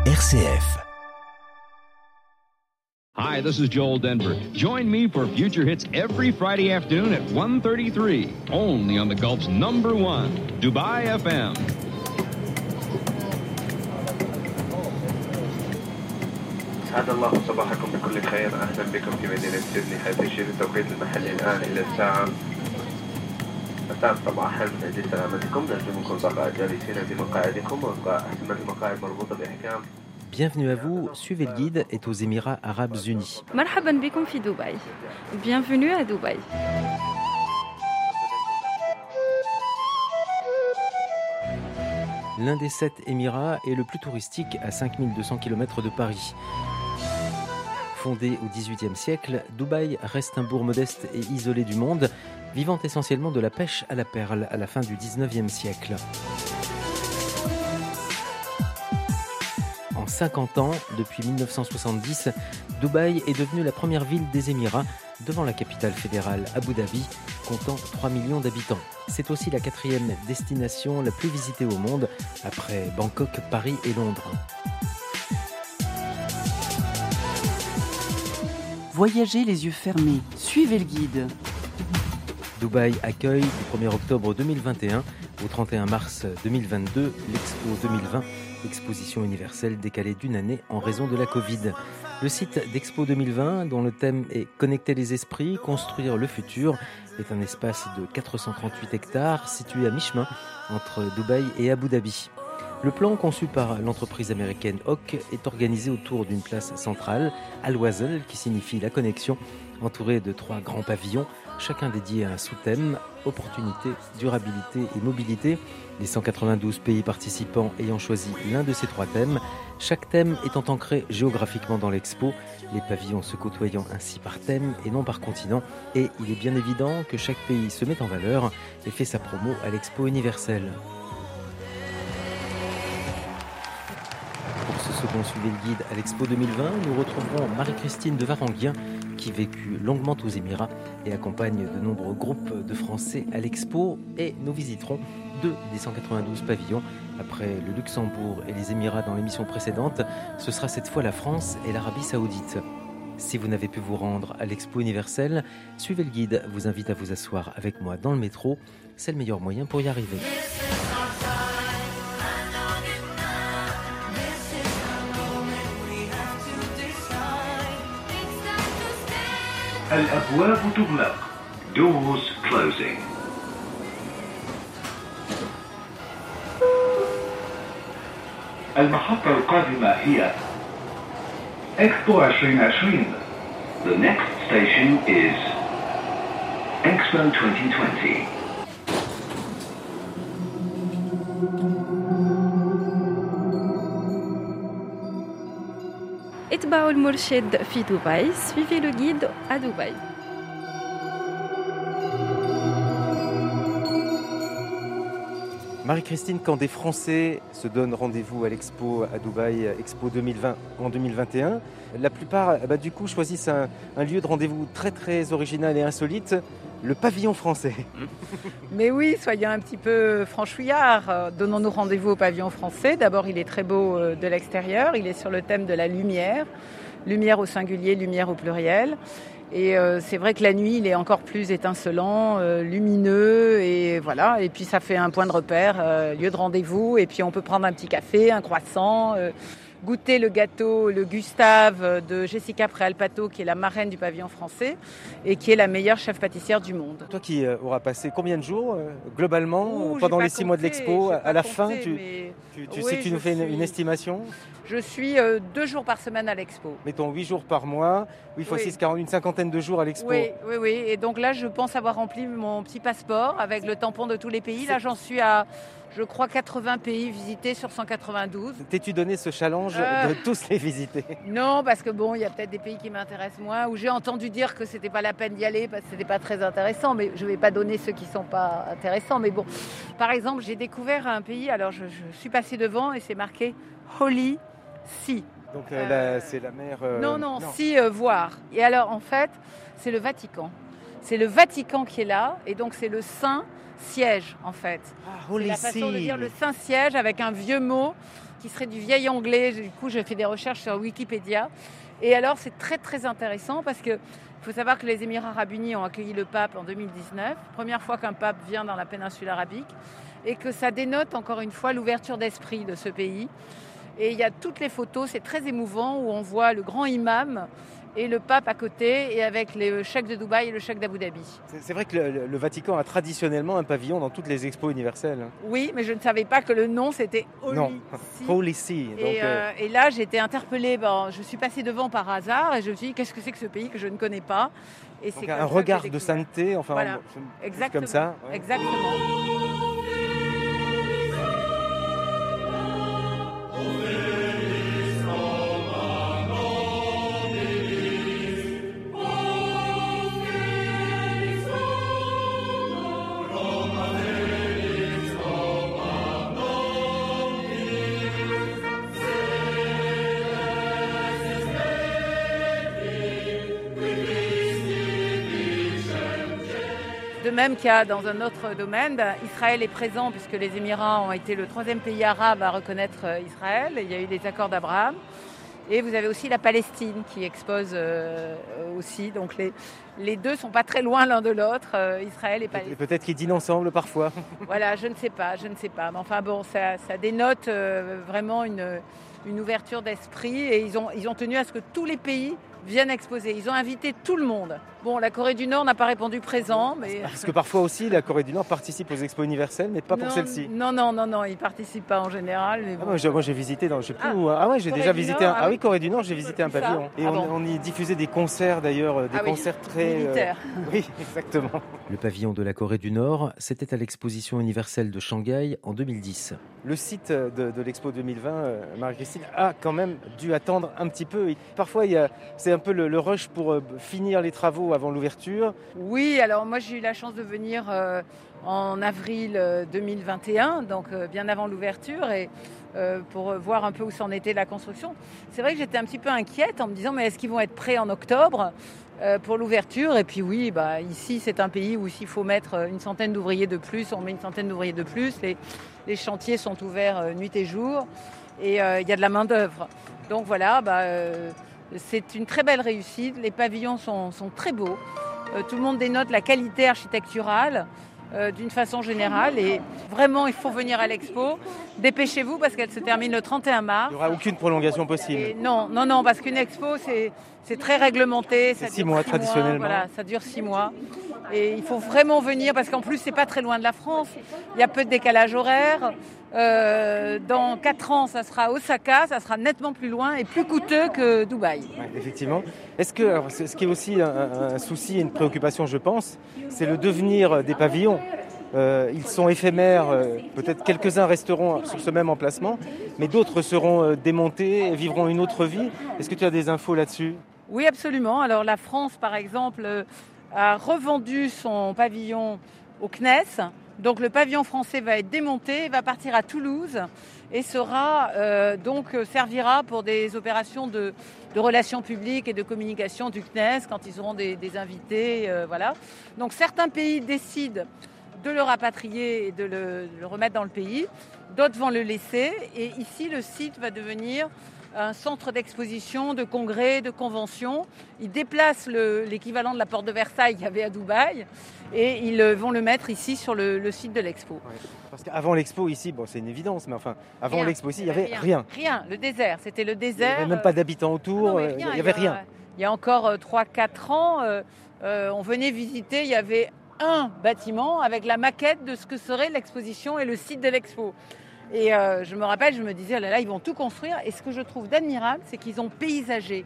RCF. Hi, this is Joel Denver. Join me for Future Hits every Friday afternoon at 1.33, only on the Gulf's number one, Dubai FM. أسعد الله صباحكم بكل خير أهلا بكم في مدينة سيدني حيث يشير التوقيت المحلي الآن إلى الساعة الساعة صباحا لسلامتكم نرجو بقاء جالسين في مقاعدكم وإبقاء أحسن المقاعد مربوطة بإحكام Bienvenue à vous, suivez le guide est aux Émirats Arabes Unis. مرحبا بكم في دبي. Bienvenue à Dubaï. L'un des sept Émirats est le plus touristique à 5200 km de Paris. Fondé au XVIIIe siècle, Dubaï reste un bourg modeste et isolé du monde, vivant essentiellement de la pêche à la perle à la fin du XIXe siècle. En 50 ans, depuis 1970, Dubaï est devenue la première ville des Émirats, devant la capitale fédérale Abu Dhabi, comptant 3 millions d'habitants. C'est aussi la quatrième destination la plus visitée au monde, après Bangkok, Paris et Londres. Voyagez les yeux fermés, suivez le guide. Dubaï accueille du 1er octobre 2021 au 31 mars 2022 l'Expo 2020, exposition universelle décalée d'une année en raison de la Covid. Le site d'Expo 2020, dont le thème est Connecter les esprits, construire le futur, est un espace de 438 hectares situé à mi-chemin entre Dubaï et Abu Dhabi. Le plan conçu par l'entreprise américaine Hock est organisé autour d'une place centrale, Al-Wazel, qui signifie la connexion, entourée de trois grands pavillons, chacun dédié à un sous-thème, opportunité, durabilité et mobilité. Les 192 pays participants ayant choisi l'un de ces trois thèmes, chaque thème étant ancré géographiquement dans l'expo, les pavillons se côtoyant ainsi par thème et non par continent, et il est bien évident que chaque pays se met en valeur et fait sa promo à l'expo universelle. Second suivi le guide à l'Expo 2020, nous retrouverons Marie-Christine de Varanguien qui vécut longuement aux Émirats et accompagne de nombreux groupes de Français à l'Expo et nous visiterons deux des 192 pavillons. Après le Luxembourg et les Émirats dans l'émission précédente, ce sera cette fois la France et l'Arabie saoudite. Si vous n'avez pu vous rendre à l'Expo universelle, suivez le guide, vous invite à vous asseoir avec moi dans le métro. C'est le meilleur moyen pour y arriver. الأبواب تغلق Doors closing المحطة القادمة هي إكسبو 2020 The next station is Expo 2020 اتبعوا المرشد في دبي. Suivez le guide à Dubaï. Marie-Christine, quand des Français se donnent rendez-vous à l'Expo à Dubaï, Expo 2020 en 2021, la plupart bah, du coup choisissent un, lieu de rendez-vous très très original et insolite, le pavillon français. Mais oui, soyons un petit peu franchouillards. Donnons-nous rendez-vous au pavillon français. D'abord, il est très beau euh, de l'extérieur. Il est sur le thème de la lumière. Lumière au singulier, lumière au pluriel. Et euh, c'est vrai que la nuit, il est encore plus étincelant, euh, lumineux, et voilà. Et puis ça fait un point de repère, euh, lieu de rendez-vous. Et puis on peut prendre un petit café, un croissant, goûter le gâteau, le Gustave de Jessica Préalpato, qui est la marraine du pavillon français et qui est la meilleure chef pâtissière du monde. Toi qui euh, auras passé combien de jours euh, globalement Ouh, euh, pendant les six mois de l'expo À la compté, fin, tu, mais tu, tu oui, sais que tu nous fais une, suis- une estimation? Je suis euh, deux jours par semaine à l'expo. Mettons 8 jours par mois, 8 fois Oui. 6, 40, une cinquantaine de jours à l'expo. Oui, oui, oui. Et donc là, je pense avoir rempli mon petit passeport avec le tampon de tous les pays. Là, j'en suis à, je crois, 80 pays visités sur 192. T'es-tu donné ce challenge Euh. de tous les visiter? Non, parce que bon, il y a peut-être des pays qui m'intéressent moins, où j'ai entendu dire que c'était pas la peine d'y aller parce que c'était pas très intéressant, mais je vais pas donner ceux qui sont pas intéressants. Mais bon, par exemple, j'ai découvert un pays, alors je, je suis passée devant et c'est marqué Holy Sea. Donc euh, Euh, c'est la mer. euh, non, non, si euh, voir. Et alors, en fait, c'est le Vatican. C'est le Vatican qui est là, et donc c'est le Saint siège, en fait. Ah, C'est Holy la façon de dire le Saint siège avec un vieux mot qui serait du vieil anglais. Du coup, j'ai fait des recherches sur Wikipédia. Et alors, c'est très très intéressant parce que il faut savoir que les Émirats arabes unis ont accueilli le pape en 2019, première fois qu'un pape vient dans la péninsule arabique, et que ça dénote encore une fois l'ouverture d'esprit de ce pays. Et il y a toutes les photos, c'est très émouvant, où on voit le grand imam et le pape à côté, et avec le chèque de Dubaï et le chèque d'Abu Dhabi. C'est vrai que le, le, Vatican a traditionnellement un pavillon dans toutes les expos universelles. Oui, mais je ne savais pas que le nom c'était Holy non. See. Holy See. Donc, Et, euh, et là, j'ai été interpellée. Bon, je suis passée devant par hasard et je me suis dit qu'est-ce que c'est que ce pays que je ne connais pas? Et c'est un regard de sainteté, enfin, Voilà. on- Exactement. comme ça. ouais. Exactement. Même qu'il y a dans un autre domaine, ben, Israël est présent puisque les Émirats ont été le troisième pays arabe à reconnaître euh, Israël. Il y a eu les accords d'Abraham. Et vous avez aussi la Palestine qui expose euh, aussi. Donc les, les deux sont pas très loin l'un de l'autre, euh, Israël et Et Palestine. Peut-être qu'ils dînent ensemble parfois. Voilà, je ne sais pas, je ne sais pas. Mais enfin bon, ça, ça dénote euh, vraiment une, une ouverture d'esprit et ils ont, ils ont tenu à ce que tous les pays viennent exposer. Ils ont invité tout le monde. Bon, la Corée du Nord n'a pas répondu présent, mais... Parce que parfois aussi, la Corée du Nord participe aux expos universelles, mais pas pour celle-ci. Non, non, non, non, ils participent pas en général. Mais Ah, moi, j'ai- moi, j'ai visité dans, je sais plus Ah, où. Ah ouais, j'ai Corée déjà visité Nord, un. ah Ah oui. Corée du Nord, j'ai visité un pavillon. Et Ah on, bon on y diffusait des concerts d'ailleurs, euh, des Ah oui, concerts très. euh, militaires. Oui, exactement. Le pavillon de la Corée du Nord, c'était à l'exposition universelle de Shanghai en 2010. Le site de, de l'Expo 2020, euh, Marie-Christine, a quand même dû attendre un petit peu. Et parfois, il y a- c'est un peu le, le rush pour euh, finir les travaux avant l'ouverture. Oui, alors moi j'ai eu la chance de venir euh, en avril euh, 2021, donc euh, bien avant l'ouverture, et euh, pour voir un peu où s'en était la construction. C'est vrai que j'étais un petit peu inquiète en me disant mais est-ce qu'ils vont être prêts en octobre euh, pour l'ouverture? Et puis oui, bah, ici c'est un pays où s'il faut mettre euh, une centaine d'ouvriers de plus, on met une centaine d'ouvriers de plus. Les, chantiers sont ouverts euh, nuit et jour, et euh, il y a de la main d'œuvre. Donc voilà, bah, euh, c'est une très belle réussite. Les pavillons sont, sont très beaux. Euh, tout le monde dénote la qualité architecturale euh, d'une façon générale. Et vraiment, il faut venir à l'expo. Dépêchez-vous parce qu'elle se termine le 31 mars. Il n'y aura aucune prolongation possible. Et non, non, non, parce qu'une expo, c'est, très réglementé. C'est six mois, traditionnellement. Voilà, ça dure six mois. Et il faut vraiment venir parce qu'en plus, c'est pas très loin de la France. Il y a peu de décalage horaire. Euh, dans quatre ans, ça sera Osaka, ça sera nettement plus loin et plus coûteux que Dubaï. Ouais, effectivement. Est-ce que, alors, ce qui est aussi un, un souci et une préoccupation, je pense, c'est le devenir des pavillons. Euh, ils sont éphémères, euh, peut-être quelques-uns resteront sur ce même emplacement, mais d'autres seront démontés et vivront une autre vie. Est-ce que tu as des infos là-dessus? Oui, absolument. Alors la France, par exemple, a revendu son pavillon au CNES. Donc le pavillon français va être démonté, va partir à Toulouse et sera euh, donc euh, servira pour des opérations de, relations publiques et de communication du CNES quand ils auront des, invités. euh, voilà. Donc certains pays décident de le rapatrier et de le remettre dans le pays. D'autres vont le laisser. Et ici, le site va devenir un centre d'exposition, de congrès, de conventions. Ils déplacent le- l'équivalent de la porte de Versailles qu'il y avait à Dubaï et ils euh, vont le mettre ici sur le, le site de l'expo. Parce qu'avant l'expo ici, bon, c'est une évidence, mais enfin, avant l'expo ici, il n'y avait rien. Rien, le désert. C'était le Il n'y désert. avait même pas d'habitants Ah autour, non, mais euh, il n'y avait rien. Il y a encore 3-4 ans, euh, euh, on venait visiter, il y avait un bâtiment avec la maquette de ce que serait l'exposition et le site de l'expo. Et euh, je me rappelle, je me disais, oh là là, ils vont tout construire. Et ce que je trouve d'admirable, c'est qu'ils ont paysagé.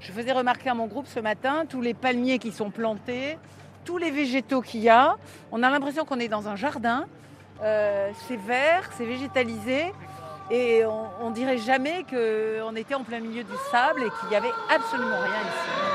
Je faisais remarquer à mon groupe ce matin tous les palmiers qui sont plantés, tous les végétaux qu'il y a. On a l'impression qu'on est dans un jardin. Euh, c'est vert, c'est végétalisé. Et on, on dirait jamais qu'on était en plein milieu du sable et qu'il n'y avait absolument rien ici.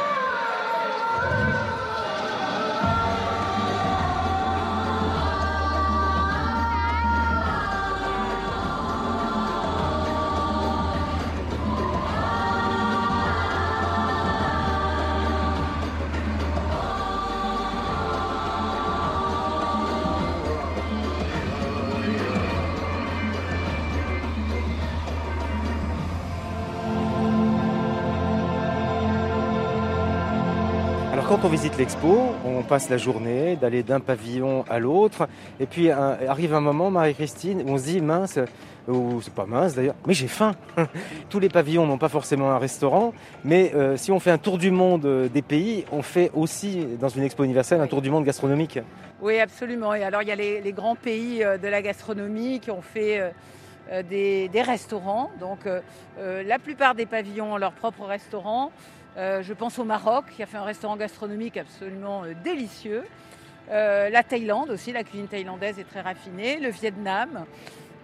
On visite l'expo, on passe la journée d'aller d'un pavillon à l'autre. Et puis arrive un moment, Marie-Christine, on se dit mince, ou c'est pas mince d'ailleurs, mais j'ai faim. Tous les pavillons n'ont pas forcément un restaurant, mais euh, si on fait un tour du monde euh, des pays, on fait aussi dans une expo universelle un tour du monde gastronomique. Oui, absolument. Et alors il y a les, grands pays euh, de la gastronomie qui ont fait des, restaurants. Donc la plupart des pavillons ont leur propre restaurant. Je pense au Maroc qui a fait un restaurant gastronomique absolument délicieux. la Thaïlande aussi, la cuisine thaïlandaise est très raffinée. Le Vietnam.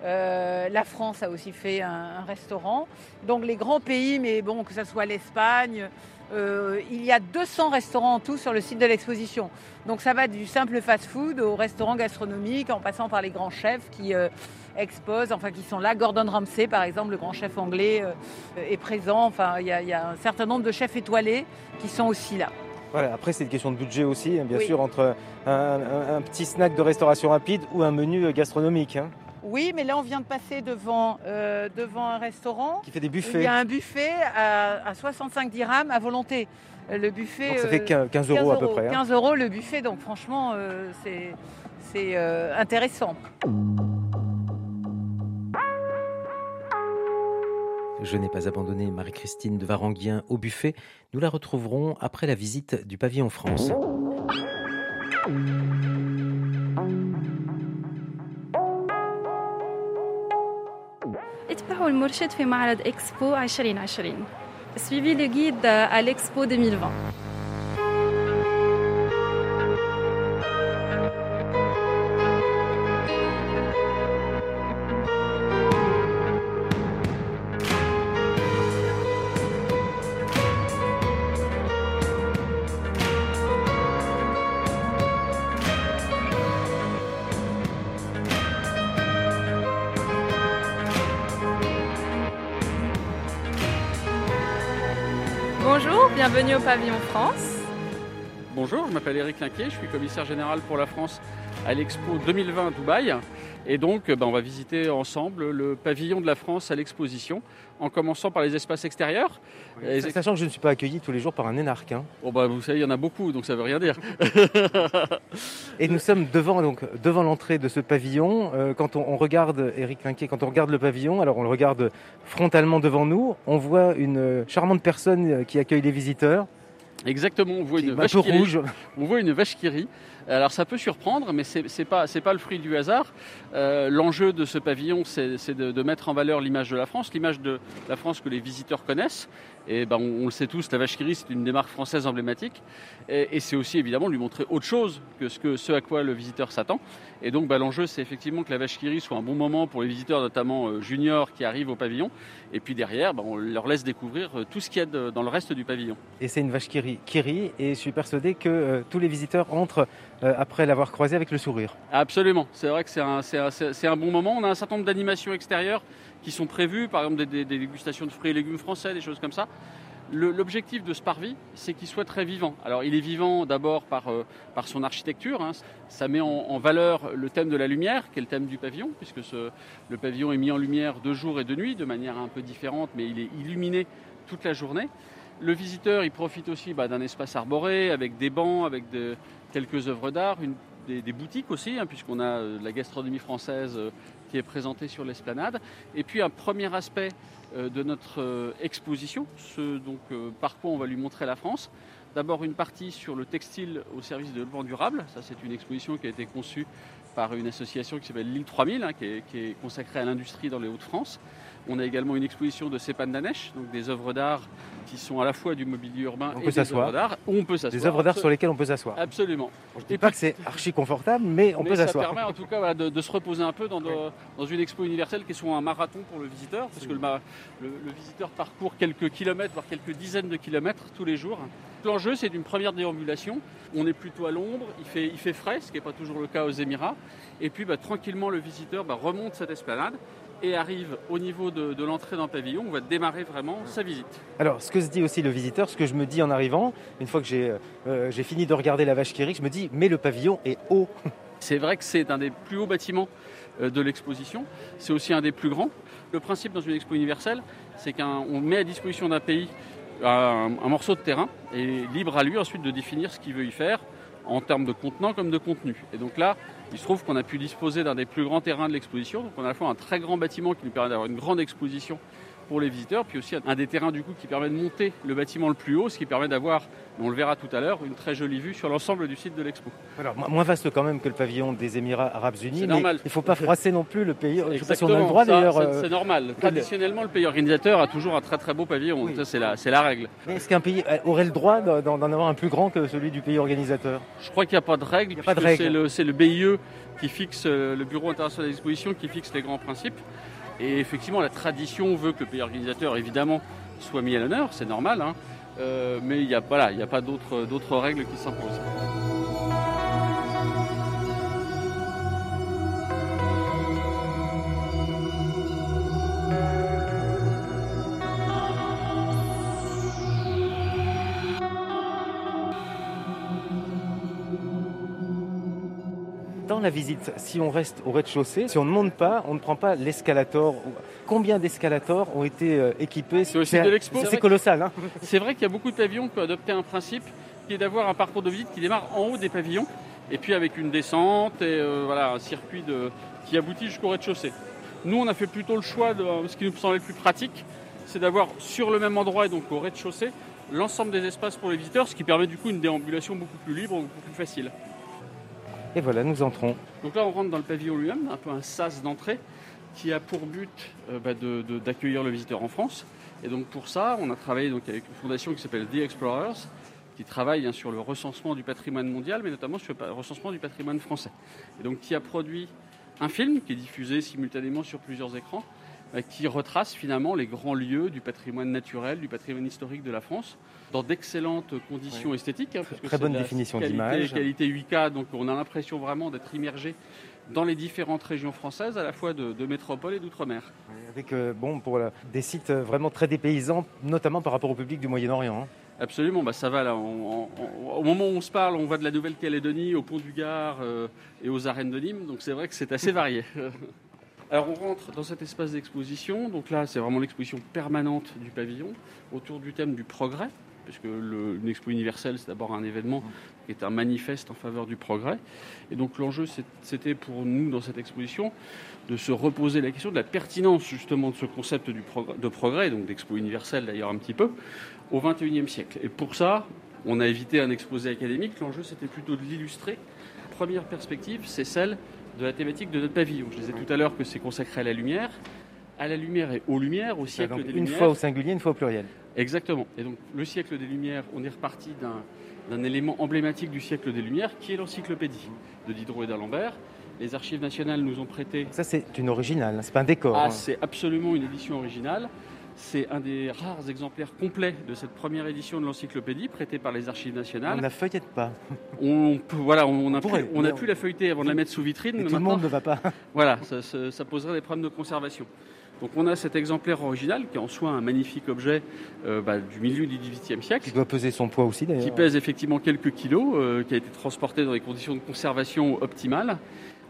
Euh, la France a aussi fait un, restaurant. Donc les grands pays, mais bon, que ce soit l'Espagne, euh, il y a 200 restaurants en tout sur le site de l'exposition. Donc ça va du simple fast-food au restaurant gastronomique, en passant par les grands chefs qui euh, exposent, enfin qui sont là. Gordon Ramsay, par exemple, le grand chef anglais, est présent. Enfin, il y, a un certain nombre de chefs étoilés qui sont aussi là. Voilà, après, c'est une question de budget aussi, hein, bien sûr, entre un, petit snack de restauration rapide ou un menu gastronomique. Hein. Oui, mais là, on vient de passer devant, euh, devant un restaurant. Qui fait des buffets. Il y a un buffet à, 65 dirhams à volonté. Le buffet. Donc ça fait 15 euh, euros, à peu près. 15 hein. euros le buffet, donc franchement, euh, c'est intéressant. Je n'ai pas abandonné Marie-Christine de Varanguien au buffet. Nous la retrouverons après la visite du pavillon France. اتبعوا المرشد في معرض إكسبو 2020 Suivez le guide à l'Expo 2020. Pavillon France. Bonjour, je m'appelle Eric Linquet, je suis commissaire général pour la France à l'Expo 2020 à Dubaï. Et donc, ben, on va visiter ensemble le pavillon de la France à l'exposition, en commençant par les espaces extérieurs. Sachant que je ne suis pas accueilli tous les jours par un énarque. Hein. Oh, bah, vous savez, il y en a beaucoup, donc ça ne veut rien dire. et nous sommes devant, donc, devant l'entrée de ce pavillon. Euh, quand on, regarde, Eric Linquet, quand on regarde le pavillon, alors on le regarde frontalement devant nous, on voit une charmante personne qui accueille les visiteurs. Exactement, on voit une vache rouge. On voit une vache qui rit. Alors ça peut surprendre, mais ce n'est pas, pas le fruit du hasard. Euh, l'enjeu de ce pavillon, c'est de, mettre en valeur l'image de la France, l'image de la France que les visiteurs connaissent. Et ben, on, le sait tous, la vache qui c'est une des marques françaises emblématiques. Et, c'est aussi évidemment lui montrer autre chose que ce, que ce à quoi le visiteur s'attend. Et donc ben, l'enjeu, c'est effectivement que la vache qui soit un bon moment pour les visiteurs, notamment euh, juniors qui arrivent au pavillon. Et puis derrière, ben, on leur laisse découvrir euh, tout ce qu'il y a dans le reste du pavillon. Et c'est une vache qui rit, qui rit et je suis persuadé que tous les visiteurs entrent euh, après l'avoir croisé avec le sourire. Absolument, c'est vrai que c'est un, bon moment. On a un certain nombre d'animations extérieures qui sont prévues, par exemple des, dégustations de fruits et légumes français, des choses comme ça. L'objectif de ce parvis, c'est qu'il soit très vivant. Alors il est vivant d'abord par, euh, son architecture, hein. ça met en, valeur le thème de la lumière, qui est le thème du pavillon, puisque le pavillon est mis en lumière de jour et de nuit, de manière un peu différente, mais il est illuminé toute la journée. Le visiteur, il profite aussi bah, d'un espace arboré, avec des bancs, avec quelques œuvres d'art, des, boutiques aussi, hein, puisqu'on a euh, la gastronomie française euh, qui est présentée sur l'esplanade. Et puis un premier aspect euh, de notre exposition, ce donc, par quoi on va lui montrer la France. D'abord une partie sur le textile au service de développement durable. Ça, c'est une exposition qui a été conçue par une association qui s'appelle l'île 3000, hein, qui, est, consacrée à l'industrie dans les Hauts-de-France. On a également une exposition de Sépan Danesh, donc des œuvres d'art qui sont à la fois du mobilier urbain et des œuvres d'art. On peut s'asseoir. Des œuvres d'art sur lesquelles on peut s'asseoir. Absolument. Je ne dis pas que c'est archi confortable, mais on peut s'asseoir. Ça permet en tout cas de, se reposer un peu dans, dans, une expo universelle qui est souvent un marathon pour le visiteur, parce que le, le, visiteur parcourt quelques kilomètres, voire quelques dizaines de kilomètres tous les jours. L'enjeu, c'est d'une première déambulation. On est plutôt à l'ombre, il fait, il fait frais, ce qui n'est pas toujours le cas aux Émirats. Et puis, bah, tranquillement, le visiteur bah, remonte cette esplanade et arrive au niveau de, l'entrée d'un pavillon, on va démarrer vraiment sa visite. Alors, ce que se dit aussi le visiteur, ce que je me dis en arrivant, une fois que j'ai euh, fini de regarder la vache qui rit, je me dis, mais le pavillon est haut. C'est vrai que c'est un des plus hauts bâtiments euh, de l'exposition, c'est aussi un des plus grands. Le principe dans une expo universelle, c'est qu'on met à disposition d'un pays un, un morceau de terrain et libre à lui ensuite de définir ce qu'il veut y faire en termes de contenant comme de contenu. Et donc là, il se trouve qu'on a pu disposer d'un des plus grands terrains de l'exposition. Donc on a à la fois un très grand bâtiment qui nous permet d'avoir une grande exposition pour les visiteurs, puis aussi un des terrains du coup qui permet de monter le bâtiment le plus haut, ce qui permet d'avoir, on le verra tout à l'heure, une très jolie vue sur l'ensemble du site de l'expo. Alors, mo- moins vaste quand même que le pavillon des Émirats Arabes Unis, C'est mais normal. il ne faut pas froisser non plus le pays. Je sais pas si on a le droit d'ailleurs. c'est- euh, C'est normal. Traditionnellement, le pays organisateur a toujours un très très beau pavillon. Oui. C'est la, règle. Est-ce qu'un pays euh, aurait le droit d'en avoir un plus grand que celui du pays organisateur? Je crois qu'il n'y a pas de règle. Il y a pas de puisque règle. C'est le, le BIE qui fixe, euh, le Bureau international d'exposition, qui fixe les grands principes. Et effectivement, la tradition veut que le pays organisateur, évidemment, soit mis à l'honneur. C'est normal. hein. Euh, mais il n'y a, a pas d'autres règles qui s'imposent. Dans la visite, si on reste au rez-de-chaussée, si on ne monte pas, on ne prend pas l'escalator. Combien d'escalators ont été euh, équipés? Sur le site de l'expo, c'est C'est colossal. Hein C'est vrai qu'il y a beaucoup de pavillons qui ont adopté un principe qui est d'avoir un parcours de visite qui démarre en haut des pavillons et puis avec une descente et euh, voilà, un circuit de, qui aboutit jusqu'au rez-de-chaussée. Nous, on a fait plutôt le choix de ce qui nous semblait le plus pratique, c'est d'avoir sur le même endroit et donc au rez-de-chaussée l'ensemble des espaces pour les visiteurs, ce qui permet du coup une déambulation beaucoup plus libre, beaucoup plus facile. Et voilà, nous entrons. Donc là, on rentre dans le pavillon lui-même, un peu un sas d'entrée, qui a pour but euh, bah, d'accueillir le visiteur en France. Et donc pour ça, on a travaillé donc avec une fondation qui s'appelle The Explorers, qui travaille hein, sur le recensement du patrimoine mondial, mais notamment sur le recensement du patrimoine français. Et donc qui a produit un film qui est diffusé simultanément sur plusieurs écrans, qui retrace finalement les grands lieux du patrimoine naturel, du patrimoine historique de la France, dans d'excellentes conditions esthétiques. hein, parce très bonne de définition d'image. Qualité 8K, donc on a l'impression vraiment d'être immergé dans les différentes régions françaises, à la fois de, de métropole et d'outre-mer. Avec euh, bon, pour la- des sites euh, vraiment très dépaysants, notamment par rapport au public du Moyen-Orient. hein. Absolument, bah ça va là. on- on- au moment où on se parle, on va de la Nouvelle-Calédonie au Pont du Gard euh, et aux arènes de Nîmes, donc c'est vrai que c'est assez varié. Alors on rentre dans cet espace d'exposition, donc là c'est vraiment l'exposition permanente du pavillon autour du thème du progrès, puisque le- une expo universelle c'est d'abord un événement qui est un manifeste en faveur du progrès. Et donc l'enjeu c'était pour nous dans cette exposition de se reposer la question de la pertinence justement de ce concept de progrès, donc d'expo universelle d'ailleurs un petit peu, au XXIe siècle. Et pour ça, on a évité un exposé académique. L'enjeu, c'était plutôt de l'illustrer. Première perspective, c'est celle de la thématique de notre pavillon. Je disais tout à l'heure que c'est consacré à la lumière, à la lumière et aux lumières, au siècle des une lumières. fois au singulier, une fois au pluriel. Exactement. Et donc, le siècle des Lumières, on est reparti d'un, d'un élément emblématique du siècle des Lumières, qui est l'encyclopédie de Diderot et d'Alembert. Les archives nationales nous ont prêté Ça, c'est une originale, hein, c'est pas un décor. ah, hein. c'est absolument une édition originale. C'est un des rares exemplaires complets de cette première édition de l'encyclopédie prêtée par les Archives On nationales. la feuillette pas. On, voilà, on a, pourrait, pu, on a mais pu on- la feuilleter avant de la mettre sous vitrine. Tout le monde ne va pas. voilà, ça, ça- ça poserait des problèmes de conservation. Donc on a cet exemplaire original qui est en soi un magnifique objet euh, bah, du milieu du XVIIIe siècle. Qui doit peser son poids aussi d'ailleurs. qui pèse effectivement quelques kilos, euh, qui a été transporté dans des conditions de conservation optimales.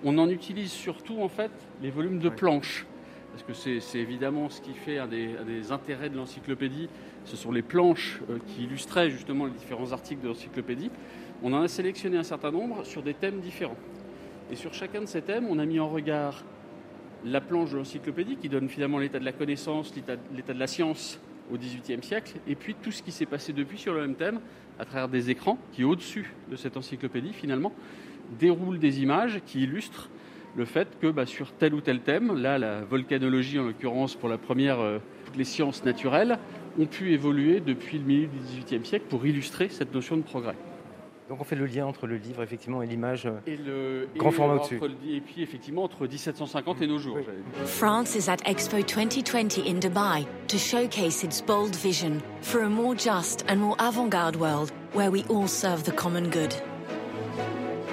On en utilise surtout en fait les volumes de planches, parce que c'est évidemment ce qui fait un des, intérêts de l'encyclopédie. Ce sont les planches euh, qui illustraient justement les différents articles de l'encyclopédie. On en a sélectionné un certain nombre sur des thèmes différents. Et sur chacun de ces thèmes, on a mis en regard la planche de l'encyclopédie qui donne finalement l'état de la connaissance, l'état de la science au XVIIIe siècle, et puis tout ce qui s'est passé depuis sur le même thème, à travers des écrans qui, au-dessus de cette encyclopédie, finalement, déroulent des images qui illustrent le fait que bah, sur tel ou tel thème, là la volcanologie en l'occurrence pour la première, euh, toutes les sciences naturelles, ont pu évoluer depuis le milieu du XVIIIe siècle pour illustrer cette notion de progrès. Donc on fait le lien entre le livre effectivement et l'image. euh, Et, le, Grand et format au-dessus. et puis effectivement entre 1750 et nos jours. France is at Expo 2020 in Dubai to showcase its bold vision for a more just and more avant garde world where we all serve the common good.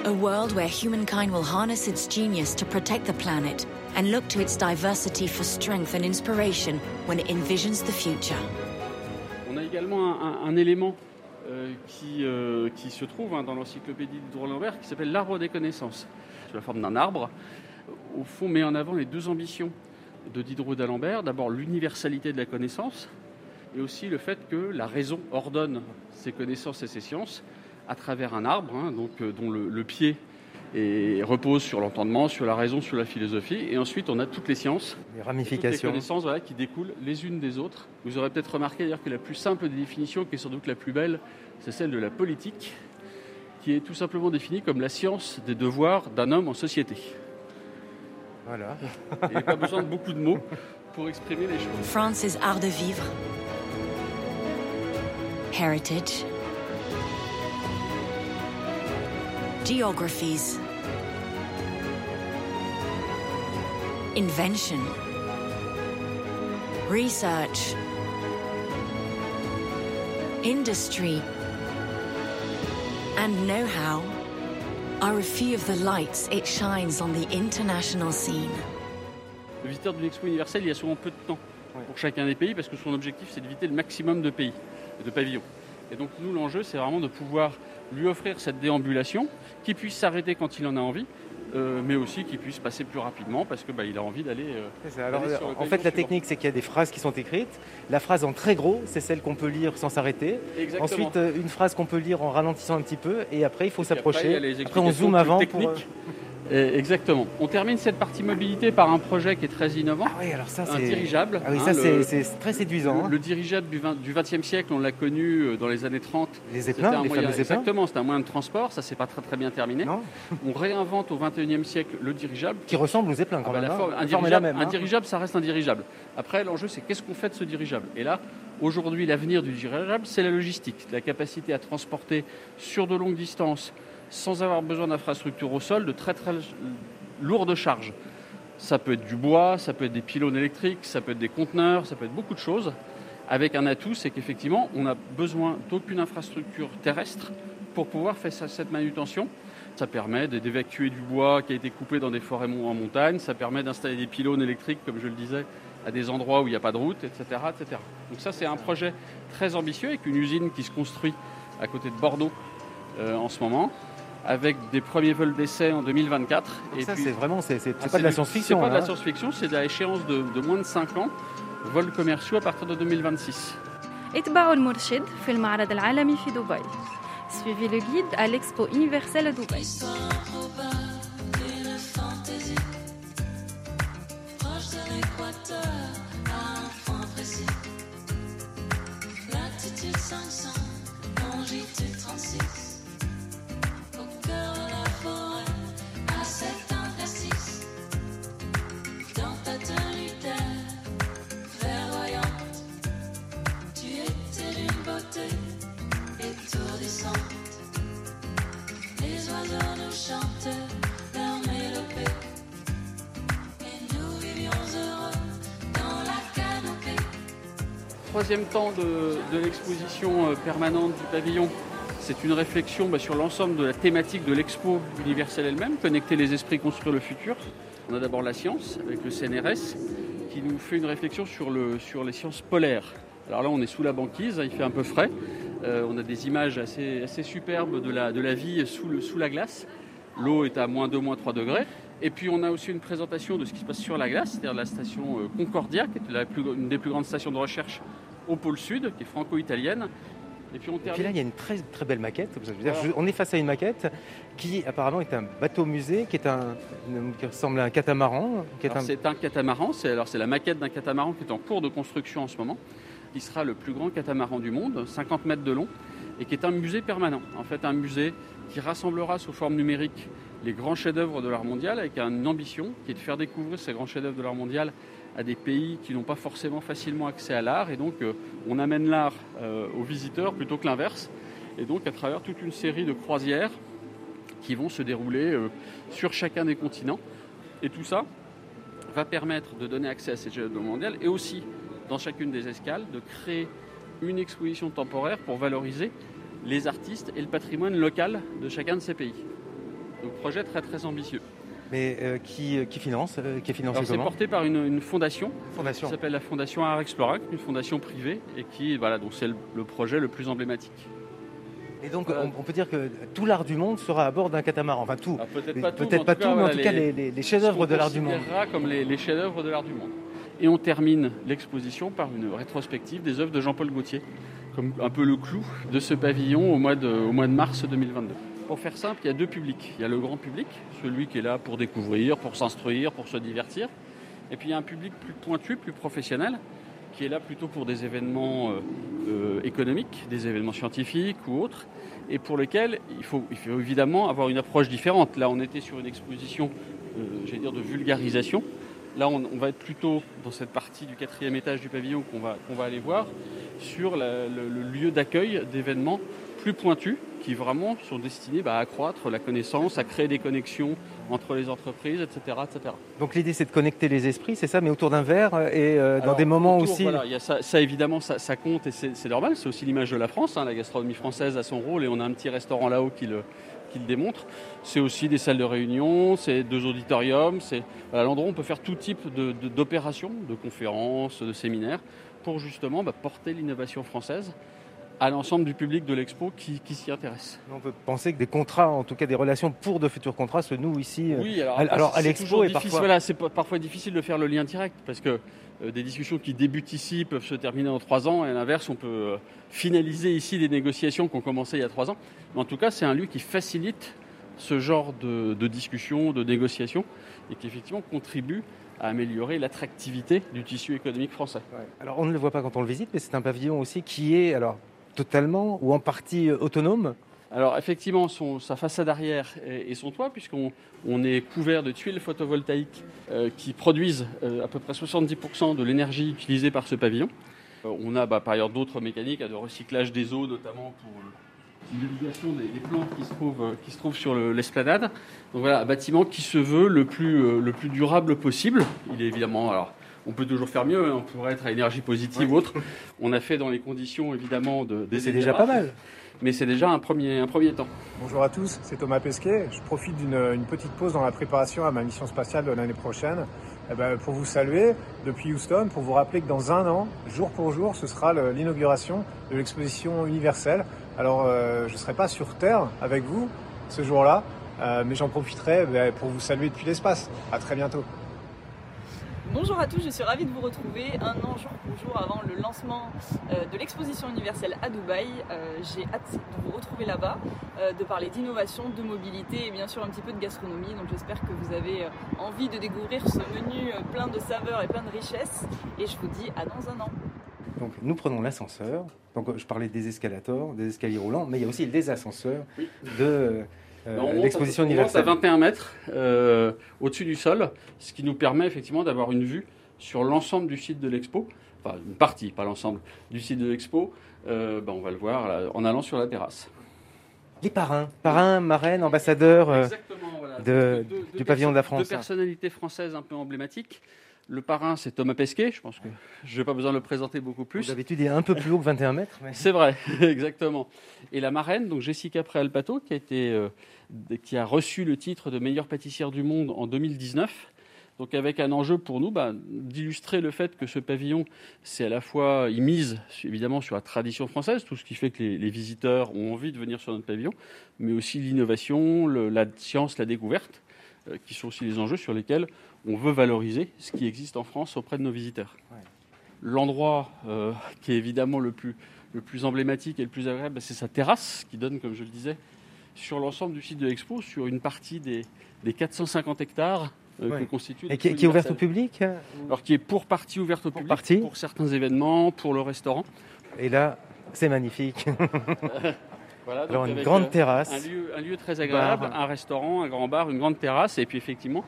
A world where humankind will harness its genius to protect the planet and look to its diversity for strength and inspiration when it envisions the future. On a également un, élément euh, qui, euh, qui se trouve hein, dans l'encyclopédie de Lambert qui s'appelle l'arbre des connaissances, sous la forme d'un arbre. Au fond, met en avant les deux ambitions de Diderot d'Alembert. D'abord, l'universalité de la connaissance, et aussi le fait que la raison ordonne ses connaissances et ses sciences à travers un arbre, hein, donc, euh, dont le, le pied repose sur l'entendement, sur la raison, sur la philosophie. Et ensuite, on a toutes les sciences, Les toutes ramifications. les connaissances voilà, qui découlent les unes des autres. Vous aurez peut-être remarqué d'ailleurs que la plus simple des définitions, qui est sans doute la plus belle, c'est celle de la politique, qui est tout simplement définie comme la science des devoirs d'un homme en société. Voilà. Il n'y a pas besoin de beaucoup de mots pour exprimer les choses. France's art de vivre. Heritage. Geographies. Invention. Research. Industry. And know-how are a few of the lights it shines on the international scene. Le visiteur d'une expo universelle, il y a souvent peu de temps pour chacun des pays parce que son objectif, c'est de visiter le maximum de pays, de pavillons. Et donc, nous, l'enjeu, c'est vraiment de pouvoir lui offrir cette déambulation, qui puisse s'arrêter quand il en a envie, euh, mais aussi qu'il puisse passer plus rapidement parce qu'il a envie d'aller. euh. Alors, sur le en fait, la technique, c'est qu'il y a des phrases qui sont écrites. La phrase en très gros, c'est celle qu'on peut lire sans s'arrêter. Ensuite, euh, une phrase qu'on peut lire en ralentissant un petit peu. Et après, il faut après, il s'approcher. Après, on zoome avant pour. Et exactement. On termine cette partie mobilité par un projet qui est très innovant. Ah oui, alors ça, un c'est. dirigeable. Ah oui, hein, ça, c'est- c'est très séduisant. hein. Le, le dirigeable du 20 du 20e siècle, on l'a connu euh, dans les années 30. Les les moyen-. Exactement, c'était un moyen de transport, ça s'est pas très très bien terminé. Non On réinvente au 21e siècle le dirigeable. Qui ressemble aux zeppelins Ah quand bah, même. hein. forme- un, dirigeable, même. un hein. dirigeable, ça reste un dirigeable. Après, l'enjeu, c'est qu'est-ce qu'on fait de ce dirigeable? Et là, aujourd'hui, l'avenir du dirigeable, c'est la logistique, la capacité à transporter sur de longues distances, sans avoir besoin d'infrastructures au sol, de très très lourdes charges. Ça peut être du bois, ça peut être des pylônes électriques, ça peut être des conteneurs, ça peut être beaucoup de choses. Avec un atout, c'est qu'effectivement, on n'a besoin d'aucune infrastructure terrestre pour pouvoir faire cette manutention. Ça permet d'évacuer du bois qui a été coupé dans des forêts en montagne, ça permet d'installer des pylônes électriques, comme je le disais, à des endroits où il n'y a pas de route, etc. etc. Donc ça, c'est un projet très ambitieux avec une usine qui se construit à côté de Bordeaux euh, en ce moment, avec des premiers vols d'essai en 2024. Et ça, c'est vraiment, c'est ah, pas de la science-fiction. C'est pas de la hein. science-fiction, c'est de la échéance de, de, moins de 5 ans, vols commerciaux à partir de 2026. Etbaoul Murshid, Felmarad Al Al Alami Fi Dubaï. Suivez le guide à l'Expo universelle à Dubaï. Longitude 36 Troisième temps de, l'exposition euh, permanente du pavillon, c'est une réflexion bah, sur l'ensemble de la thématique de l'expo universelle elle-même, connecter les esprits, construire le futur. On a d'abord la science avec le CNRS qui nous fait une réflexion sur, le, sur les sciences polaires. Alors là, on est sous la banquise, hein, il fait un peu frais. Euh, on a des images assez, assez superbes de la, de la vie sous, le, sous la glace. L'eau est à moins 2, moins 3 degrés. Et puis on a aussi une présentation de ce qui se passe sur la glace, c'est-à-dire la station euh, Concordia, qui est une des plus grandes stations de recherche au pôle sud, qui est franco-italienne. Et puis on Et puis là, termine. il y a une très, très belle maquette. Je veux dire, Voilà. je- on est face à une maquette qui apparemment est un bateau-musée, qui est un, qui ressemble à un catamaran, qui est Alors, un, C'est un catamaran, c'est c'est la maquette d'un catamaran qui est en cours de construction en ce moment, qui sera le plus grand catamaran du monde, 50 mètres de long, et qui est un musée permanent. En fait, un musée qui rassemblera sous forme numérique les grands chefs-d'œuvre de l'art mondial, avec une ambition qui est de faire découvrir ces grands chefs-d'œuvre de l'art mondial à des pays qui n'ont pas forcément facilement accès à l'art, et donc euh, on amène l'art euh, aux visiteurs plutôt que l'inverse, et donc à travers toute une série de croisières qui vont se dérouler euh, sur chacun des continents. Et tout ça va permettre de donner accès à ces Jeux mondiales et aussi, dans chacune des escales, de créer une exposition temporaire pour valoriser les artistes et le patrimoine local de chacun de ces pays. Donc projet très très ambitieux. Mais euh, qui, qui finance, euh, qui est financé Alors c'est porté par une, une fondation Fondation. qui s'appelle la Fondation Art Explorac, une fondation privée et qui voilà donc c'est le, le projet le plus emblématique. Et donc, Voilà. on, on peut dire que tout l'art du monde sera à bord d'un catamaran. Enfin, tout. Peut-être pas tout, Peut-être mais pas en tout, mais en tout cas, les, les- les ce chefs-d'œuvre de l'art du monde. comme les, les chefs-d'œuvre de l'art du monde. Et on termine l'exposition par une rétrospective des œuvres de Jean-Paul Gaultier, comme un peu le clou de ce pavillon au mois de, au mois de mars 2022. Pour faire simple, il y a deux publics. Il y a le grand public, celui qui est là pour découvrir, pour s'instruire, pour se divertir. Et puis il y a un public plus pointu, plus professionnel, qui est là plutôt pour des événements euh, euh, économiques, des événements scientifiques ou autres, et pour lesquels il faut, évidemment avoir une approche différente. Là, on était sur une exposition, euh, j'allais dire, de vulgarisation. Là, on, va être plutôt dans cette partie du quatrième étage du pavillon qu'on va, aller voir, sur le lieu d'accueil d'événements plus pointus, qui vraiment sont destinés bah, à accroître la connaissance, à créer des connexions entre les entreprises, etc. etc. Donc l'idée c'est de connecter les esprits, c'est ça, mais autour d'un verre et euh, Alors, dans des moments autour, aussi. Voilà, il y a ça, ça, évidemment, ça, ça compte et c'est normal, c'est aussi l'image de la France. Hein, la gastronomie française a son rôle et on a un petit restaurant là-haut qui le, qui le démontre. C'est aussi des salles de réunion, c'est deux auditoriums, c'est voilà, l'endroit où on peut faire tout type d'opérations, de, de, de, conférences, de séminaires, pour justement bah, porter l'innovation française à l'ensemble du public de l'expo qui, qui s'y intéresse. On peut penser que des contrats, en tout cas des relations pour de futurs contrats, se nouent ici. Oui, alors, à, alors à l'expo et parfois. Voilà, c'est parfois difficile de faire le lien direct parce que euh, des discussions qui débutent ici peuvent se terminer en trois ans et à l'inverse, on peut euh, finaliser ici des négociations qui ont commencé il y a trois ans. Mais en tout cas, c'est un lieu qui facilite ce genre de, de discussion, de négociation et qui effectivement contribue à améliorer l'attractivité du tissu économique français. Ouais. Alors on ne le voit pas quand on le visite, mais c'est un pavillon aussi qui est alors totalement ou en partie autonome? Alors effectivement, son, sa façade arrière et, son toit, puisqu'on on est couvert de tuiles photovoltaïques euh, qui produisent euh, à peu près 70% de l'énergie utilisée par ce pavillon. Euh, on a bah, par ailleurs d'autres mécaniques de recyclage des eaux, notamment pour l'irrigation des, plantes qui se trouvent, sur l'esplanade. Le, Donc voilà, un bâtiment qui se veut le plus, le plus durable possible. Il est évidemment... Alors, on peut toujours faire mieux, hein. on pourrait être à énergie positive ou autre. On a fait dans les conditions évidemment de, des C'est déjà pas mal mais c'est déjà un premier, un premier temps. Bonjour à tous, c'est Thomas Pesquet. Je profite d'une petite pause dans la préparation à ma mission spatiale de l'année prochaine eh ben, pour vous saluer depuis Houston, pour vous rappeler que dans un an, jour pour jour, ce sera l'inauguration de l'exposition universelle. Alors, euh, je ne serai pas sur Terre avec vous ce jour-là, euh, mais j'en profiterai ben, pour vous saluer depuis l'espace. À très bientôt. Bonjour à tous, je suis ravie de vous retrouver un an jour pour jour avant le lancement euh, de l'exposition universelle à Dubaï. Euh, J'ai hâte de vous retrouver là-bas, euh, de parler d'innovation, de mobilité et bien sûr un petit peu de gastronomie. Donc j'espère que vous avez envie de découvrir ce menu plein de saveurs et plein de richesses. Et je vous dis à dans un an. Donc nous prenons l'ascenseur. Donc je parlais des escalators, des escaliers roulants, mais il y a aussi des ascenseurs de l'exposition universelle. à 21 mètres euh, au-dessus du sol, ce qui nous permet effectivement d'avoir une vue sur l'ensemble du site de l'expo, enfin une partie, pas l'ensemble, du site de l'expo. Euh, ben, on va le voir là, en allant sur la terrasse. Les parrains, parrains, marraines, ambassadeurs euh, voilà. de, deux, deux du pavillon de la France. Deux personnalités françaises un peu emblématiques. Le parrain, c'est Thomas Pesquet. Je pense que je n'ai pas besoin de le présenter beaucoup plus. D'habitude, il est un peu plus haut que 21 mètres. Mais... C'est vrai, exactement. Et la marraine, donc Jessica Préalpato, qui a, été, euh, qui a reçu le titre de meilleure pâtissière du monde en 2019. Donc avec un enjeu pour nous bah, d'illustrer le fait que ce pavillon, c'est à la fois, il mise évidemment sur la tradition française, tout ce qui fait que les, les visiteurs ont envie de venir sur notre pavillon, mais aussi l'innovation, la science, la découverte, euh, qui sont aussi les enjeux sur lesquels on veut valoriser ce qui existe en France auprès de nos visiteurs. Ouais. L'endroit euh, qui est évidemment le plus, le plus emblématique et le plus agréable, c'est sa terrasse qui donne, comme je le disais, sur l'ensemble du site de l'expo, sur une partie des, des 450 hectares euh, ouais. que constitue. Et qui, qui, est ouverte au public Alors qui est pour partie ouverte au pour public, partie. pour certains événements, pour le restaurant. Et là, c'est magnifique. Voilà, Alors une grande terrasse. Un lieu, un lieu très agréable, bar. un restaurant, un grand bar, une grande terrasse, et puis effectivement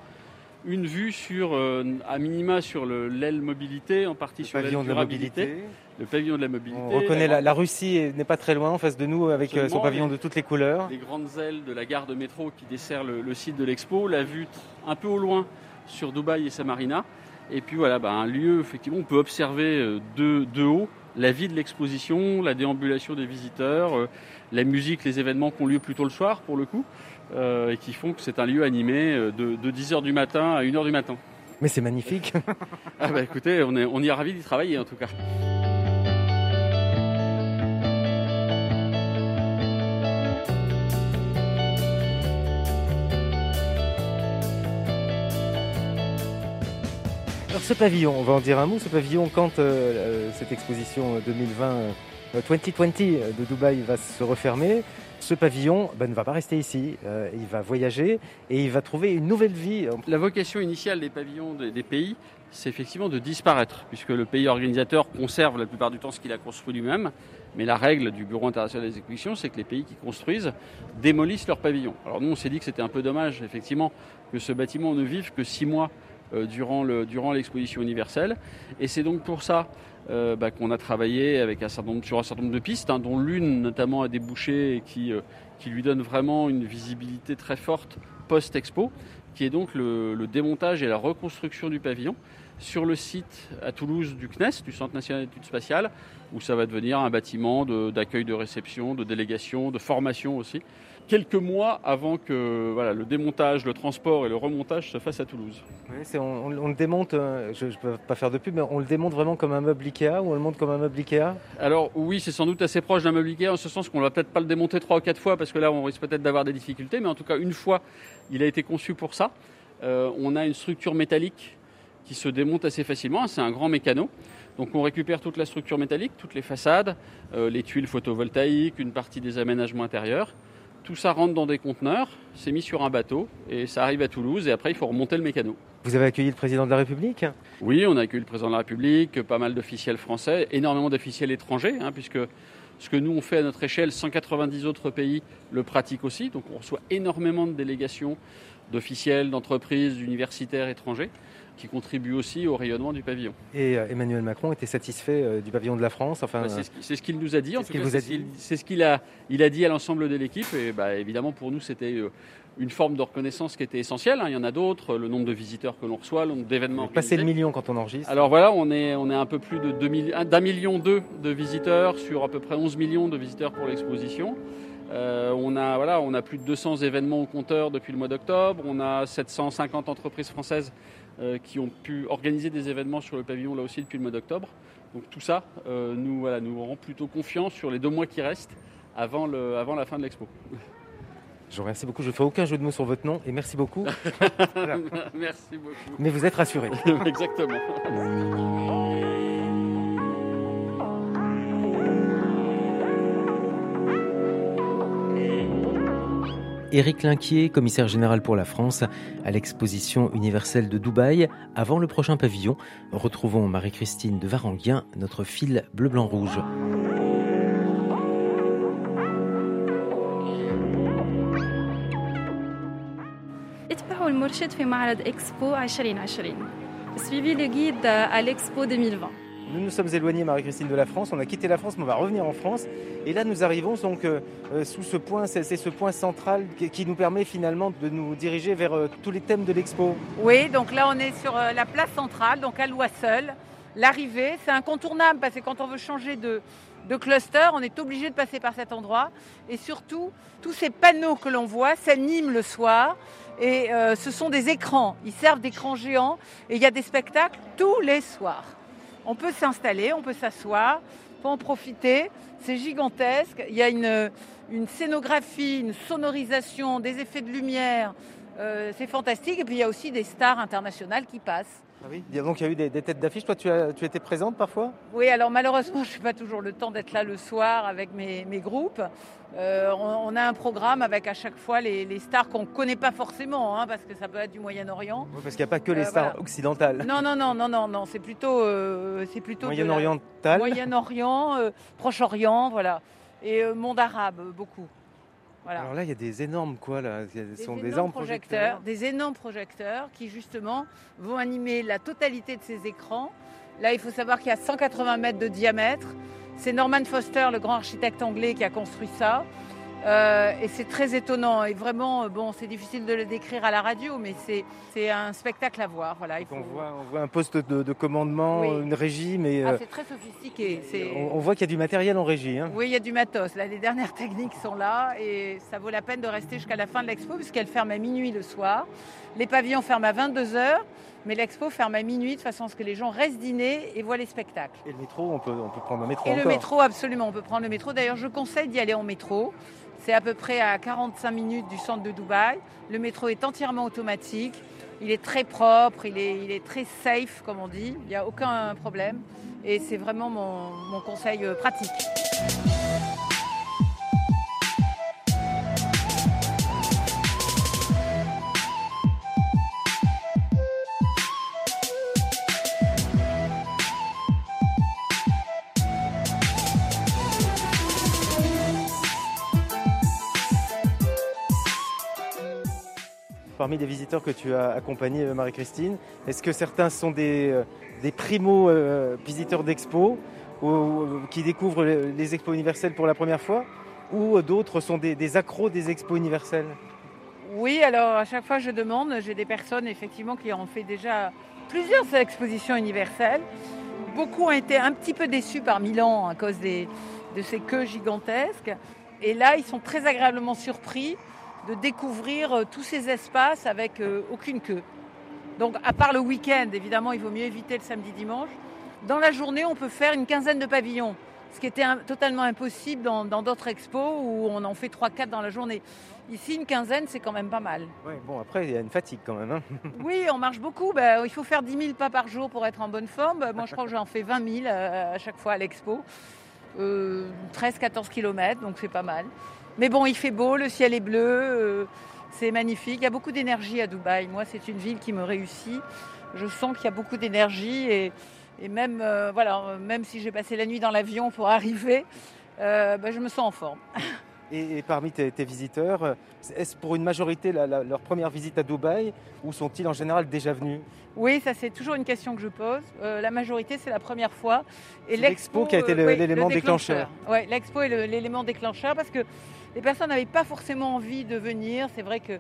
une vue sur, euh, à minima sur l'aile mobilité, en partie le sur l'aile durabilité. mobilité. Le pavillon de la mobilité. On reconnaît la, la Russie n'est pas très loin en face de nous avec euh, Absolument, son pavillon les, de toutes les couleurs. Les grandes ailes de la gare de métro qui dessert le, le site de l'expo, la vue un peu au loin sur Dubaï et sa marina. Et puis voilà, bah, un lieu, effectivement, on peut observer euh, de, de haut la vie de l'exposition, la déambulation des visiteurs, la musique, les événements qui ont lieu plutôt le soir pour le coup, euh, et qui font que c'est un lieu animé euh, de, de 10h du matin à 1h du matin. Mais c'est magnifique. ah bah écoutez, on, est, on y est ravis d'y travailler en tout cas. Alors ce pavillon, on va en dire un mot, ce pavillon, quand euh, cette exposition 2020, 2020 de Dubaï va se refermer, ce pavillon ben, ne va pas rester ici, euh, il va voyager et il va trouver une nouvelle vie. La vocation initiale des pavillons des, pays, c'est effectivement de disparaître, puisque le pays organisateur conserve la plupart du temps ce qu'il a construit lui-même. Mais la règle du Bureau international des expositions, c'est que les pays qui construisent démolissent leurs pavillons. Alors nous, on s'est dit que c'était un peu dommage, effectivement, que ce bâtiment ne vive que six mois euh, durant l'exposition universelle. Et c'est donc pour ça euh, bah, qu'on a travaillé avec un certain nombre, sur un certain nombre de pistes, hein, dont l'une notamment a débouché et qui, euh, qui lui donne vraiment une visibilité très forte post-expo, qui est donc le, démontage et la reconstruction du pavillon sur le site à Toulouse du CNES, du Centre national d'études spatiales, où ça va devenir un bâtiment d'accueil de, réception, de délégation, de formation aussi. Quelques mois avant que voilà, le démontage, le transport et le remontage se fassent à Toulouse. On, on- on le démonte, euh, je ne peux pas faire de pub, mais on le démonte vraiment comme un meuble Ikea ou on le monte comme un meuble Ikea? Alors oui, c'est sans doute assez proche d'un meuble Ikea, en ce sens qu'on va peut-être pas le démonter trois ou quatre fois, parce que là on risque peut-être d'avoir des difficultés, mais en tout cas une fois, il a été conçu pour ça. Euh, on a une structure métallique qui se démonte assez facilement, c'est un grand mécano. Donc on récupère toute la structure métallique, toutes les façades, euh, les tuiles photovoltaïques, une partie des aménagements intérieurs. Tout ça rentre dans des conteneurs, c'est mis sur un bateau et ça arrive à Toulouse et après il faut remonter le mécano. Vous avez accueilli le président de la République? Oui, on a accueilli le président de la République, pas mal d'officiels français, énormément d'officiels étrangers, hein, puisque ce que nous on fait à notre échelle, 190 autres pays le pratiquent aussi. Donc on reçoit énormément de délégations d'officiels, d'entreprises, d'universitaires étrangers qui contribuent aussi au rayonnement du pavillon. Et euh, Emmanuel Macron était satisfait euh, du pavillon de la France. Enfin, Bah, c'est ce qu'il nous a dit. En c'est ce tout qu'il cas, c'est ce qu'il- a, il a dit à l'ensemble de l'équipe. Et bah, évidemment, pour nous, c'était euh, une forme de reconnaissance qui était essentielle. hein. Il y en a d'autres, le nombre de visiteurs que l'on reçoit, le nombre d'événements. passer le million quand on enregistre. Alors voilà, on est, on est un peu plus de 2 milli- un- d'un million deux de visiteurs sur à peu près 11 millions de visiteurs pour l'exposition. Euh, on, a, voilà, on a plus de 200 événements au compteur depuis le mois d'octobre. On a 750 entreprises françaises qui ont pu organiser des événements sur le pavillon là aussi depuis le mois d'octobre. Donc tout ça euh, nous, voilà, nous rend plutôt confiants sur les deux mois qui restent avant, le, avant la fin de l'expo. Je vous remercie beaucoup. Je ne fais aucun jeu de mots sur votre nom et merci beaucoup. Voilà. Merci beaucoup. Mais vous êtes rassuré. Exactement. Éric Linquier, commissaire général pour la France, à l'exposition universelle de Dubaï. Avant le prochain pavillon, retrouvons Marie-Christine de Varanguien, notre fil bleu-blanc-rouge. اتبعوا المرشد في معرض اكسبو 2020 Suivez le guide à l'Expo 2020. nous nous sommes éloignés, Marie-Christine, de la France. On a quitté la France, mais on va revenir en France. Et là, nous arrivons donc euh, euh, sous ce point, c'est ce point central qui, nous permet finalement de nous diriger vers euh, tous les thèmes de l'expo. Oui, donc là on est sur la place centrale, donc à Loisseul. L'arrivée, c'est incontournable parce que quand on veut changer de, cluster, on est obligé de passer par cet endroit. Et surtout, tous ces panneaux que l'on voit s'animent le soir. Et ce sont des écrans. Ils servent d'écrans géants. Et il y a des spectacles tous les soirs. On peut s'installer, on peut s'asseoir, peut en profiter. C'est gigantesque. Il y a une, une scénographie, une sonorisation, des effets de lumière. Euh, c'est fantastique. Et puis il y a aussi des stars internationales qui passent. Ah oui. Il y a donc il y a eu des, des têtes d'affiche. Toi, tu, as, tu étais présente parfois? Oui, alors malheureusement, je n'ai pas toujours le temps d'être là le soir avec mes, mes groupes. Euh, on, on a un programme avec à chaque fois les, les stars qu'on ne connaît pas forcément, hein, parce que ça peut être du Moyen-Orient. Oui, Parce qu'il n'y a pas que les Euh, stars voilà. occidentales. Non, non, non, non, non, non, c'est plutôt, euh, c'est plutôt Moyen-orientales. Moyen-Orient, euh, Proche-Orient, voilà, et monde arabe beaucoup. Voilà. Alors là, il y a des énormes quoi là. Ce sont des énormes énormes projecteurs, des énormes projecteurs qui justement vont animer la totalité de ces écrans. Là, il faut savoir qu'il y a 180 mètres de diamètre. C'est Norman Foster, le grand architecte anglais, qui a construit ça. Euh, et c'est très étonnant. Et vraiment, euh, bon, c'est difficile de le décrire à la radio, mais c'est un spectacle à voir. Voilà, il faut... On voit, on voit un poste de, de commandement, Oui. une régie, mais Ah, euh, c'est très sophistiqué. on, on voit qu'il y a du matériel en régie. hein. Oui, il y a du matos. Là, les dernières techniques sont là et ça vaut la peine de rester jusqu'à la fin de l'expo puisqu'elle ferme à minuit le soir. Les pavillons ferment à 22h, mais l'expo ferme à minuit de façon à ce que les gens restent dîner et voient les spectacles. Et le métro, on peut, on peut prendre un métro Et le métro, absolument, on peut prendre le métro. D'ailleurs, je conseille d'y aller en métro. C'est à peu près à 45 minutes du centre de Dubaï. Le métro est entièrement automatique. Il est très propre, il est, il est très safe, comme on dit. Il n'y a aucun problème. Et c'est vraiment mon, mon conseil euh, pratique. Parmi les visiteurs que tu as accompagnés, euh, Marie-Christine, est-ce que certains sont des, euh, des primo euh, visiteurs d'expo ou, qui découvrent les, les expos universelles pour la première fois ou d'autres sont des, des accros des expos universelles Oui, alors à chaque fois je demande, j'ai des personnes effectivement qui ont fait déjà plusieurs expositions universelles. Beaucoup ont été un petit peu déçus par Milan à cause des, de ces queues gigantesques. Et là, ils sont très agréablement surpris de découvrir euh, tous ces espaces avec euh, aucune queue. Donc à part le week-end, évidemment, il vaut mieux éviter le samedi-dimanche. Dans la journée, on peut faire une quinzaine de pavillons, ce qui était un- totalement impossible dans d'autres expos où on en fait 3-4 dans la journée. Ici, une quinzaine, c'est quand même pas mal. Ouais, Bon, après, il y a une fatigue quand même. hein. Oui, on marche beaucoup. Ben, il faut faire 10 000 pas par jour pour être en bonne forme. Ben, moi, je crois que j'en fais 20 000 euh, à chaque fois à l'expo. Euh, 13-14 km, donc c'est pas mal. Mais bon, il fait beau, le ciel est bleu, euh, c'est magnifique. Il y a beaucoup d'énergie à Dubaï. Moi, c'est une ville qui me réussit. Je sens qu'il y a beaucoup d'énergie et, et même, euh, voilà, même si j'ai passé la nuit dans l'avion pour arriver, euh, ben, je me sens en forme. Et, et parmi tes, tes visiteurs, est-ce pour une majorité la- la- leur première visite à Dubaï ou sont-ils en général déjà venus? Oui, ça c'est toujours une question que je pose. Euh, la majorité, c'est la première fois. C'est l'expo qui a été l'élément déclencheur. Oui, l'expo est l'élément déclencheur parce que les personnes n'avaient pas forcément envie de venir. C'est vrai que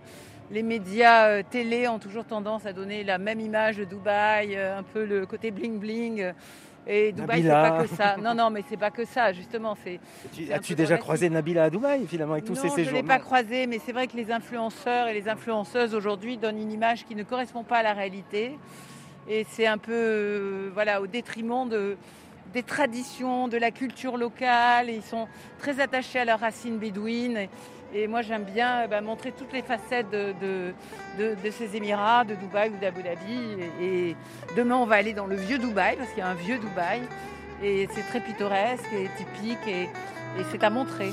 les médias euh, télé ont toujours tendance à donner la même image de Dubaï, euh, un peu le côté bling bling. euh, Et Dubaï, c'est pas que ça. Non, non, mais c'est pas que ça, justement. C'est As-tu déjà croisé Nabila à Dubaï finalement avec tous non, ces je séjours ne l'ai pas croisé, mais c'est vrai que les influenceurs et les influenceuses aujourd'hui donnent une image qui ne correspond pas à la réalité. Et c'est un peu euh, voilà, au détriment de, des traditions, de la culture locale. Ils sont très attachés à leurs racines bédouines. Et, moi, j'aime bien euh, bah, montrer toutes les facettes de, ces Émirats, de Dubaï ou d'Abu Dhabi. Et, demain, on va aller dans le vieux Dubaï, parce qu'il y a un vieux Dubaï. Et c'est très pittoresque et typique. Et c'est à montrer.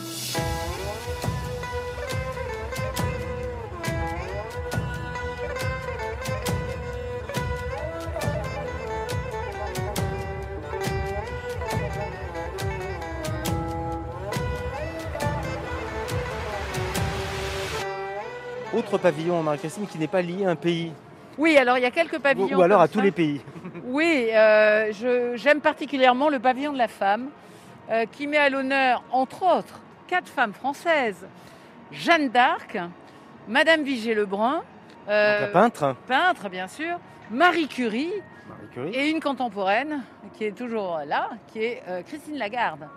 Autre pavillon, Marie-Christine, qui n'est pas lié à un pays Oui, alors il y a quelques pavillons. ou alors à tous les pays. Oui, euh, je- j'aime particulièrement le pavillon de la femme, euh, qui met à l'honneur, entre autres, quatre femmes françaises. Jeanne d'Arc, Madame Vigée-Lebrun, euh, Donc, la peintre, peintre bien sûr, Marie Curie, Marie Curie. et une contemporaine qui est toujours là, qui est euh, Christine Lagarde.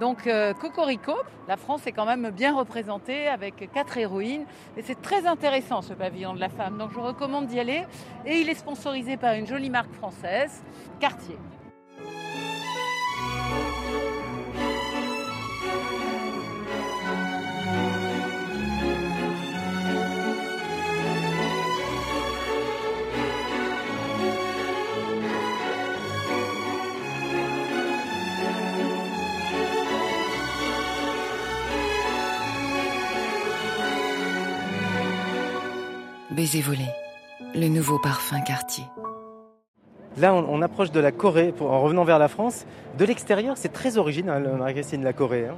Donc euh, Cocorico, la France est quand même bien représentée avec quatre héroïnes et c'est très intéressant ce pavillon de la femme. Donc je recommande d'y aller et il est sponsorisé par une jolie marque française, Cartier. Le nouveau parfum Cartier. Là, on, approche de la Corée en revenant vers la France. De l'extérieur, c'est très original, Marie-Christine, la Corée. hein.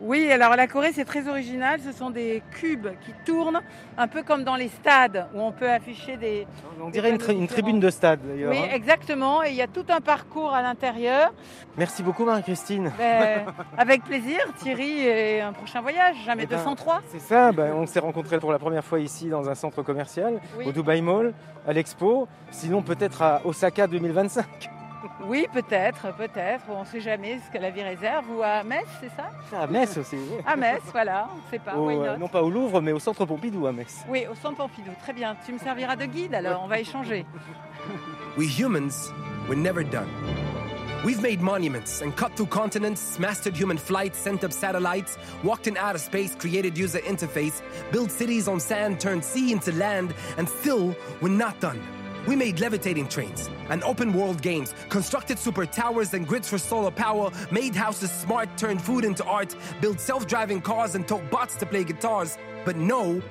Oui, alors la Corée c'est très original, ce sont des cubes qui tournent un peu comme dans les stades où on peut afficher des... On dirait une, tri- une tribune de stade, d'ailleurs. Oui, hein. exactement, et il y a tout un parcours à l'intérieur. Merci beaucoup, Marie-Christine. Ben, avec plaisir, Thierry, et un prochain voyage, jamais Eh ben, 203. C'est ça, ben, on s'est rencontrés pour la première fois ici dans un centre commercial, Oui. au Dubai Mall, à l'Expo. Sinon, peut-être à Osaka 2025. Oui, peut-être, peut-être, on ne sait jamais ce que la vie réserve, ou à Metz, c'est ça? À Metz aussi. oui. À Metz, voilà, on ne sait pas. Au, euh, non pas au Louvre, mais au centre Pompidou à Metz. Oui, au centre Pompidou, très bien. Tu me serviras de guide alors, on va échanger. We humans, we're never done. We've made monuments and cut through continents, mastered human flight, sent up satellites, walked in outer space, created user interface, built cities on sand, turned sea into land, and still, we're not done. We made levitating trains and open world games, constructed super towers and grids for solar power, made houses smart, turned food into art, built self driving cars, and taught bots to play guitars. But no,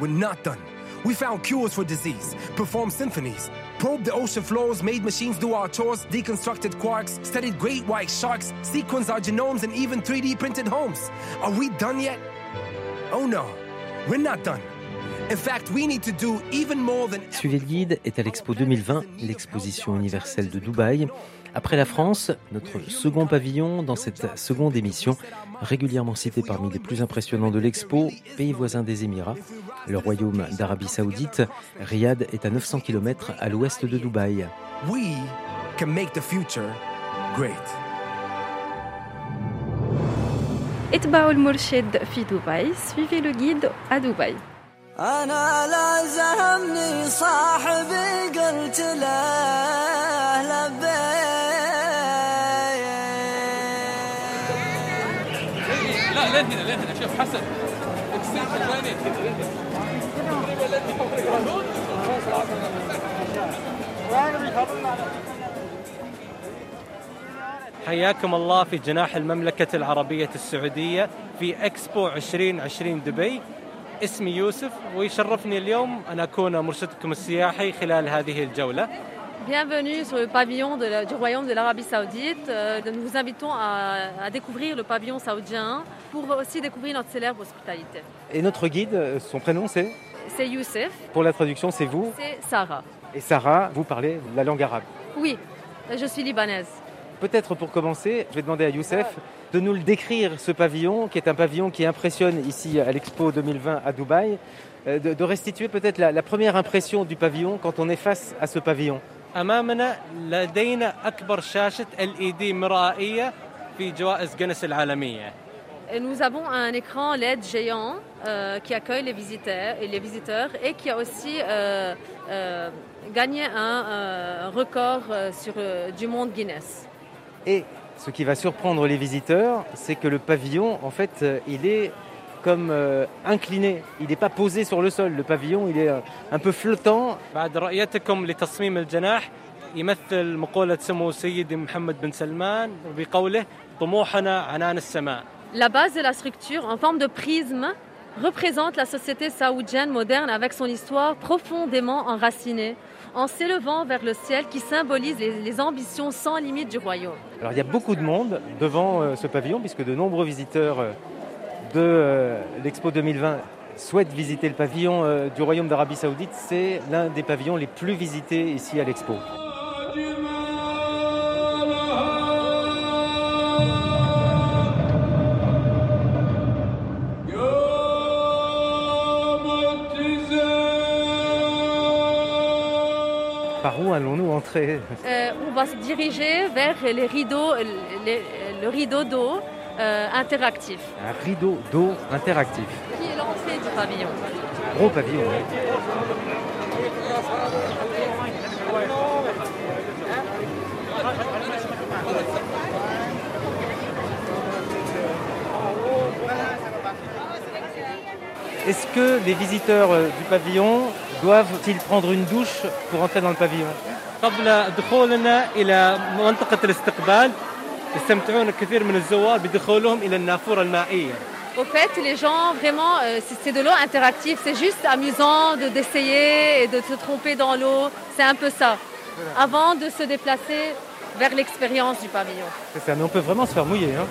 we're not done. We found cures for disease, performed symphonies, probed the ocean floors, made machines do our chores, deconstructed quarks, studied great white sharks, sequenced our genomes, and even 3D printed homes. Are we done yet? Oh no, we're not done. Suivez le guide est à l'Expo 2020, l'exposition universelle de Dubaï. Après la France, notre second pavillon dans cette seconde émission, régulièrement cité parmi les plus impressionnants de l'expo, pays voisin des Émirats, le royaume d'Arabie Saoudite, Riyad est à 900 km à l'ouest de Dubaï. We can make the future. Suivez le guide à Dubaï. أنا لازمني صاحبي قلت له لبيك. لا لين هنا لين هنا شوف حسن. حياكم الله في جناح المملكة العربية السعودية في اكسبو 2020 دبي. اسمي يوسف ويشرفني اليوم أن أكون مرشدكم السياحي خلال هذه الجولة Bienvenue sur le pavillon de la- du Royaume de l'Arabie Saoudite. Euh, nous vous invitons à, à découvrir le pavillon saoudien pour aussi découvrir notre célèbre hospitalité. Et notre guide, euh, son prénom c'est C'est Youssef, Pour la traduction, c'est vous. c'est Sarah. Et Sarah, vous parlez la langue arabe. Oui, je suis libanaise. Peut-être pour commencer, je vais demander à Youssef de nous le décrire, ce pavillon, qui est un pavillon qui impressionne ici à l'Expo 2020 à Dubaï, euh, de, restituer peut-être la, première impression du pavillon quand on est face à ce pavillon. Nous avons un écran LED géant euh, qui accueille les visiteurs, et les visiteurs et qui a aussi euh, gagné un record sur, du monde Guinness ce qui va surprendre les visiteurs, c'est que le pavillon, en fait, euh, il est comme euh, incliné. Il n'est pas posé sur le sol. Le pavillon, il est euh, un peu flottant. بعد رؤيتكم لتصميم الجناح يمثل مقولة سمو سيدي محمد بن سلمان بقوله طموحنا عنان السماء La base de la structure, en forme de prisme, représente la société saoudienne moderne avec son histoire profondément enracinée, en s'élevant vers le ciel qui symbolise les, les ambitions sans limite du royaume. Alors il y a beaucoup de monde devant euh, ce pavillon, puisque de nombreux visiteurs euh, de euh, l'Expo 2020 souhaitent visiter le pavillon du Royaume d'Arabie Saoudite. C'est l'un des pavillons les plus visités ici à l'Expo. Par où allons-nous entrer Euh, on va se diriger vers les rideaux, les- le rideau d'eau euh, interactif, Un rideau d'eau interactif. qui est l'entrée du pavillon. Gros pavillon. Est-ce que les visiteurs euh, du pavillon doivent-ils prendre une douche pour entrer dans le pavillon قبل دخولنا إلى منطقة الاستقبال يستمتعون كثير من الزوار بدخولهم إلى النافورة المائية Au fait, les gens, vraiment, euh, c'est c'est de l'eau interactive. C'est juste amusant de d'essayer et de se tromper dans l'eau. C'est un peu ça. Avant de se déplacer vers l'expérience du pavillon. C'est ça, mais on peut vraiment se faire mouiller. hein.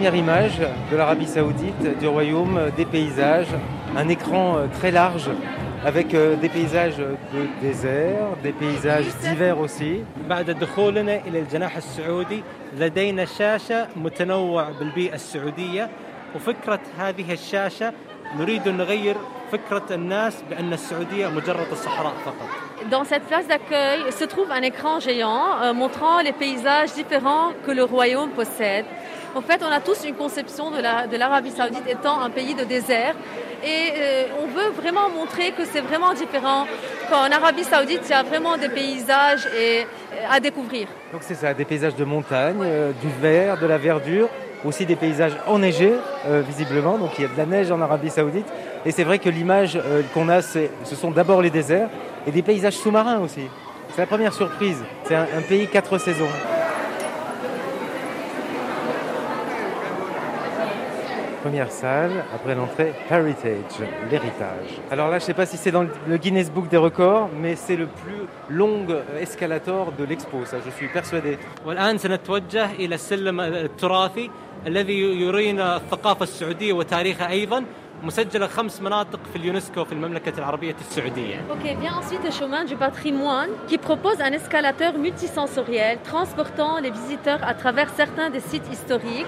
Première image de l'Arabie Saoudite, du royaume, euh, des paysages, un écran euh, très large avec euh, des paysages de désert, des paysages d'hiver aussi. بعد دخولنا إلى الجناح السعودي لدينا شاشة متنوع بالبيئة السعودية وفكرة هذه الشاشة نريد أن نغير فكرة الناس بأن السعودية مجرد الصحراء فقط Dans cette place d'accueil se trouve un écran géant euh, montrant les paysages différents que le royaume possède. En fait, on a tous une conception de l'Arabie saoudite étant un pays de désert. Et euh, on veut vraiment montrer que c'est vraiment différent. Qu'en Arabie saoudite, il y a vraiment des paysages et, à découvrir. Donc c'est ça, des paysages de montagne, euh, du vert, de la verdure, aussi des paysages enneigés, euh, visiblement. Donc il y a de la neige en Arabie saoudite. Et c'est vrai que l'image qu'on a, ce sont d'abord les déserts et des paysages sous-marins aussi. C'est la première surprise. C'est un, un pays quatre saisons. Première salle, après l'entrée, Heritage, l'héritage. Alors là, je ne sais pas si c'est dans le Guinness Book des records, mais c'est le plus long escalator de l'expo, ça, je suis persuadé. والآن سنتوجه إلى السلم التراثي الذي يرينا الثقافة السعودية وتاريخها أيضا مسجلة خمس مناطق في اليونسكو في المملكة العربية السعودية. Ok, vient ensuite le chemin du patrimoine qui propose un escalateur multisensoriel transportant les visiteurs à travers certains des sites historiques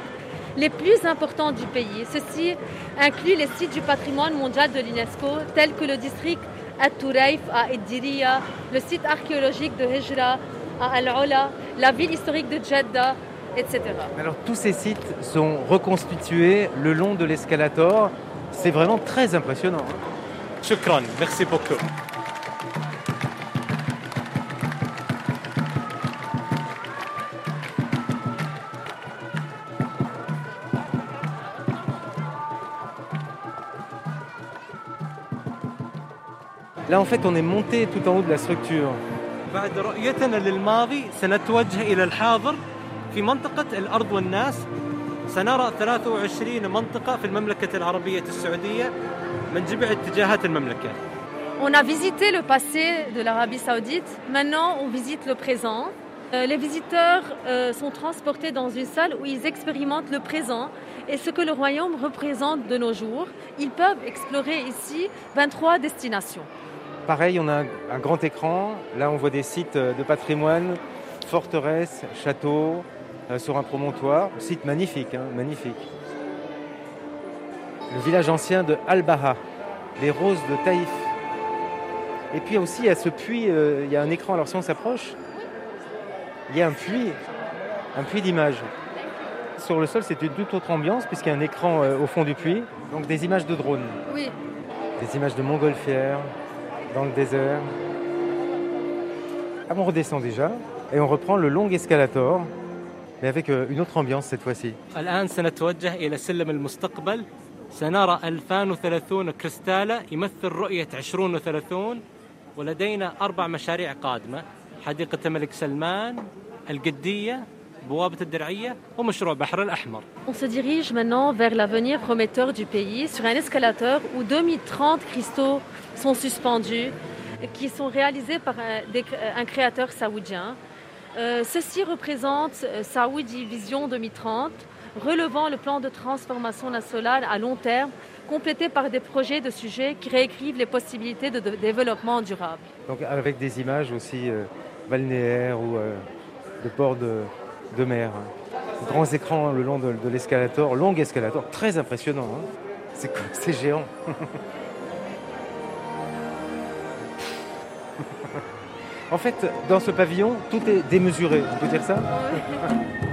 les plus importants du pays. Ceci inclut les sites du patrimoine mondial de l'UNESCO, tels que le district At-Turaif à Eddiria, le site archéologique de Hijra à Al-Ola, la ville historique de Jeddah, etc. Alors tous ces sites sont reconstitués le long de l'escalator. C'est vraiment très impressionnant. Shukran, merci beaucoup. Là, en fait, on est monté tout en haut de la structure. بعد رؤيتنا للماضي سنتوجه إلى الحاضر في منطقة الأرض والناس سنرى 23 منطقة في المملكة العربية السعودية من جميع اتجاهات المملكة. On a visité le passé de l'Arabie Saoudite. Maintenant, on visite le présent. Euh, les visiteurs euh, sont transportés dans une salle où ils expérimentent le présent et ce que le royaume représente de nos jours. Ils peuvent explorer ici 23 destinations. Pareil, on a un, grand écran. Là, on voit des sites euh, de patrimoine, forteresses, châteaux, euh, sur un promontoire. Site magnifique, hein, magnifique. Le village ancien de Al-Baha, les roses de Taïf. Et puis aussi, à ce puits, euh, il y a un écran. Alors si on s'approche, il y a un puits, un puits d'images. Sur le sol, c'est une toute autre ambiance puisqu'il y a un écran au fond du puits. Donc des images de drones. Oui. Des images de montgolfières, dans le désert. Ah, on redescend déjà et on reprend le long escalator, mais avec euh, une autre ambiance cette fois-ci. الآن سنرى 2030 كريستالة يمثل رؤية 2030 ولدينا أربع مشاريع قادمة حديقة الملك سلمان القدية On se dirige maintenant vers l'avenir prometteur du pays sur un escalator où 2030 cristaux sont suspendus qui sont réalisés par un, créateur saoudien. Euh, ceci représente euh, Saoudi Vision 2030, relevant le plan de transformation nationale à long terme, complété par des projets de sujets qui réécrivent les possibilités de, développement durable. Donc avec des images aussi euh, balnéaires ou de ports de, de mer. Grands écrans le long de, de l'escalator, long escalator, très impressionnant. Hein. C'est géant. En fait, dans ce pavillon, tout est démesuré, on peut dire ça?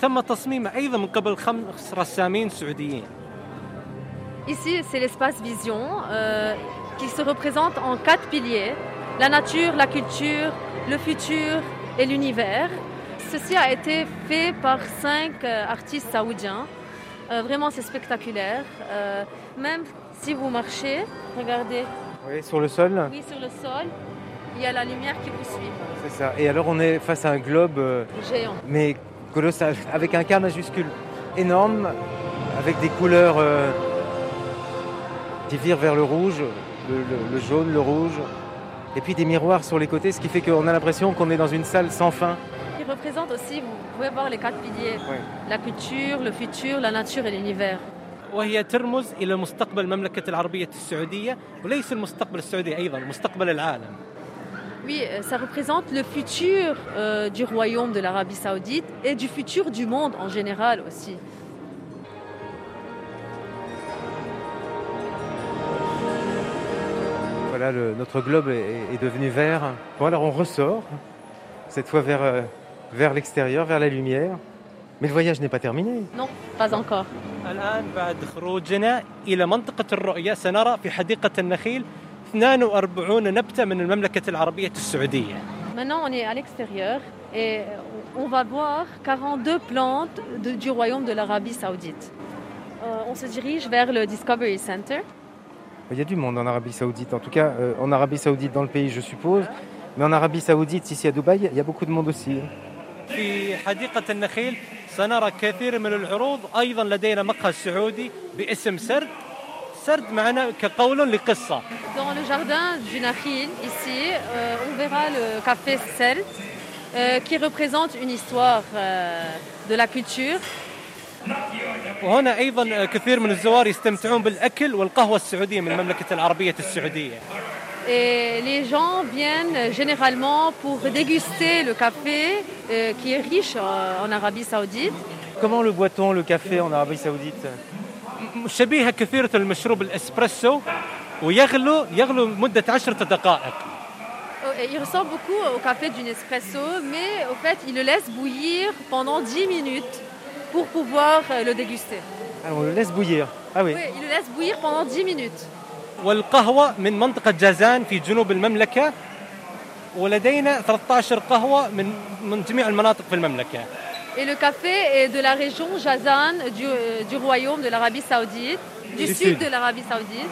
تم تصميمه أيضا من قبل خمس رسامين سعوديين Ici, c'est l'espace vision euh, qui se représente en quatre piliers la nature, la culture, le futur et l'univers. Ceci a été fait par cinq euh, artistes saoudiens. Euh, vraiment, c'est spectaculaire. Euh, même Si vous marchez, regardez. Oui, sur le sol. Oui, sur le sol, il y a la lumière qui vous suit. C'est ça. Et alors on est face à un globe, euh, Géant. mais colossal, avec un K majuscule énorme, avec des couleurs euh, qui virent vers le rouge, le, le- le jaune, le rouge, et puis des miroirs sur les côtés, ce qui fait qu'on a l'impression qu'on est dans une salle sans fin. Qui représente aussi, vous pouvez voir les quatre piliers. La culture, le futur, la nature et l'univers. وهي ترمز الى مستقبل المملكه العربيه السعوديه وليس المستقبل السعودي ايضا مستقبل العالم oui, euh, ça représente le futur euh, du royaume de l'Arabie saoudite et du futur du monde en général aussi. Voilà, le- notre globe est, est devenu vert. Bon, alors on ressort, cette fois vers, euh, vers l'extérieur, vers la lumière. Mais le voyage n'est pas terminé. Non, pas encore. الان بعد خروجنا الى منطقه الرؤيه سنرى في حديقه النخيل 42 نبته من المملكه العربيه السعوديه Maintenant, on est à l'extérieur et on va voir 42 plantes de- du royaume de l'Arabie saoudite. Euh, on se dirige vers le Discovery Center. Il y a du monde en Arabie Saoudite, en tout cas euh, en Arabie Saoudite dans le pays, je suppose. Mais en Arabie Saoudite, ici à Dubaï, il y a beaucoup de monde aussi. في حديقه النخيل سنرى كثير من العروض ايضا لدينا مقهى سعودي باسم سرد سرد معنا كقول لقصه Dans le jardin du Nakhil, ici, euh, on verra le café Celt, euh, qui représente une histoire euh, de la culture. وهنا ايضا كثير من الزوار يستمتعون بالاكل والقهوه السعوديه من المملكه العربيه السعوديه Et les gens viennent généralement pour déguster le café euh, qui est riche euh, en Arabie saoudite. Comment le boit-on, le café en Arabie Saoudite شبيهه كثيره المشروب الاسبريسو ويغلو يغلو مده عشرة دقائق Euh, et Il ressemble beaucoup au café du Nespresso, mais au fait, il le laisse bouillir pendant 10 minutes pour pouvoir euh, le déguster. Ah, On le laisse bouillir. Ah oui. Oui, il le laisse bouillir pendant 10 minutes. والقهوه من منطقه جازان في جنوب المملكه ولدينا 13 قهوه من من جميع المناطق في المملكه Et le café est de la région Jazan du, euh, royaume de l'Arabie Saoudite, du, sud, de l'Arabie Saoudite.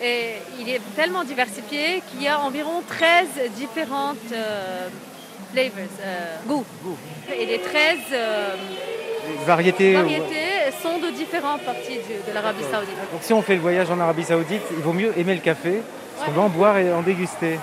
Et il est tellement diversifié qu'il y a environ 13 différentes euh, flavors, euh, goûts. Et les 13 variétés, sont de différentes parties de, l'Arabie Saoudite. Donc si on fait le voyage en Arabie Saoudite, il vaut mieux aimer le café, parce ouais. va en boire et en déguster.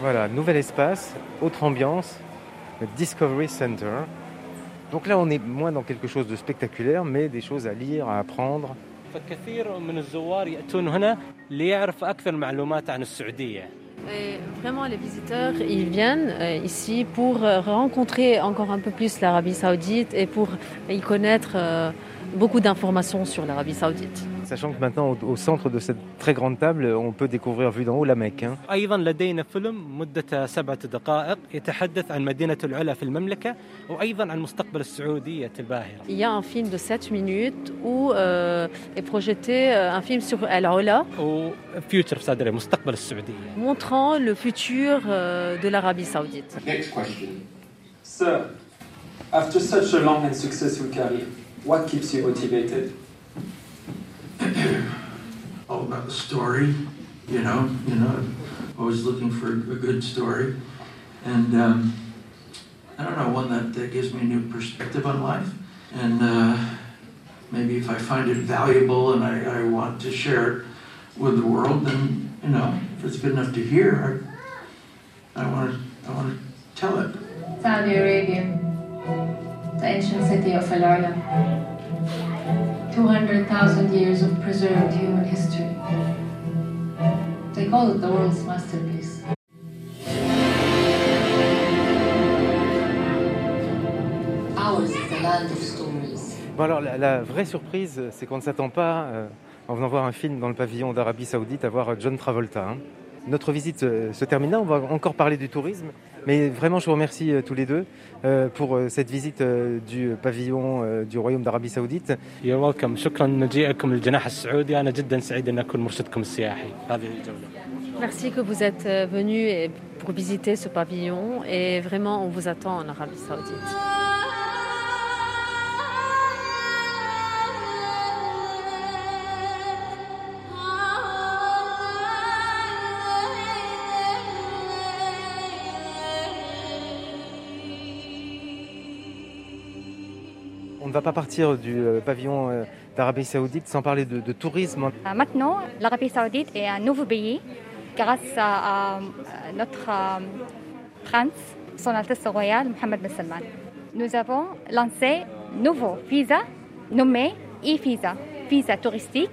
Voilà, nouvel espace, autre ambiance, le Discovery Center. Donc là, on est moins dans quelque chose de spectaculaire, mais des choses à lire, à apprendre. فكثير من الزوار ياتون هنا ليعرف أكثر معلومات عن السعوديه Et vraiment, les visiteurs, ils viennent euh, ici pour euh, rencontrer encore un peu plus l'Arabie Saoudite et pour y connaître euh, beaucoup d'informations sur l'Arabie Saoudite. Sachant que maintenant, au, au centre de cette très grande table, on peut découvrir vue d'en haut la Mecque. hein. ايضا لدينا فيلم مدته سبعه دقائق يتحدث عن مدينه العلا في المملكه وايضا عن مستقبل السعوديه الباهره Il y a un film de 7 minutes où euh, est projeté euh, un film sur El Ola وفيوتشر صادري مستقبل السعوديه montrant le futur euh, de l'Arabie Saoudite. Next question. Sir, after such a long and successful career, what keeps you motivated? all about the story, you know, you know, always looking for a good story. And um, I don't know, one that, that gives me a new perspective on life. And uh, maybe if I find it valuable and I, I want to share it with the world, then, you know, if it's good enough to hear, I, I want to I want to tell it. Saudi Arabia, the ancient city of Al Ula. 200,000 years of preserved human history. They call it the world's masterpiece. Ours is the land of stories. Bon alors, la, la vraie surprise, c'est qu'on ne s'attend pas, euh, en venant voir un film dans le pavillon d'Arabie Saoudite, à voir John Travolta. hein. notre visite euh, se termine là. On va encore parler du tourisme. Mais vraiment, je vous remercie euh, tous les deux euh, pour euh, cette visite euh, du pavillon euh, du Royaume d'Arabie Saoudite. You're welcome شكرا لمجيئكم للجناح السعودي أنا جدا سعيد أن أكون مرشدكم السياحي هذه الجولة Merci que vous êtes euh, venus et- pour visiter ce pavillon et vraiment on vous attend en Arabie Saoudite. Va pas partir du euh, pavillon euh, d'Arabie Saoudite sans parler de, de tourisme. Euh, Maintenant, l'Arabie Saoudite est un nouveau pays grâce à, notre prince, son Altesse royale Mohammed bin Salman. Nous avons lancé un nouveau visa nommé e-visa, visa touristique,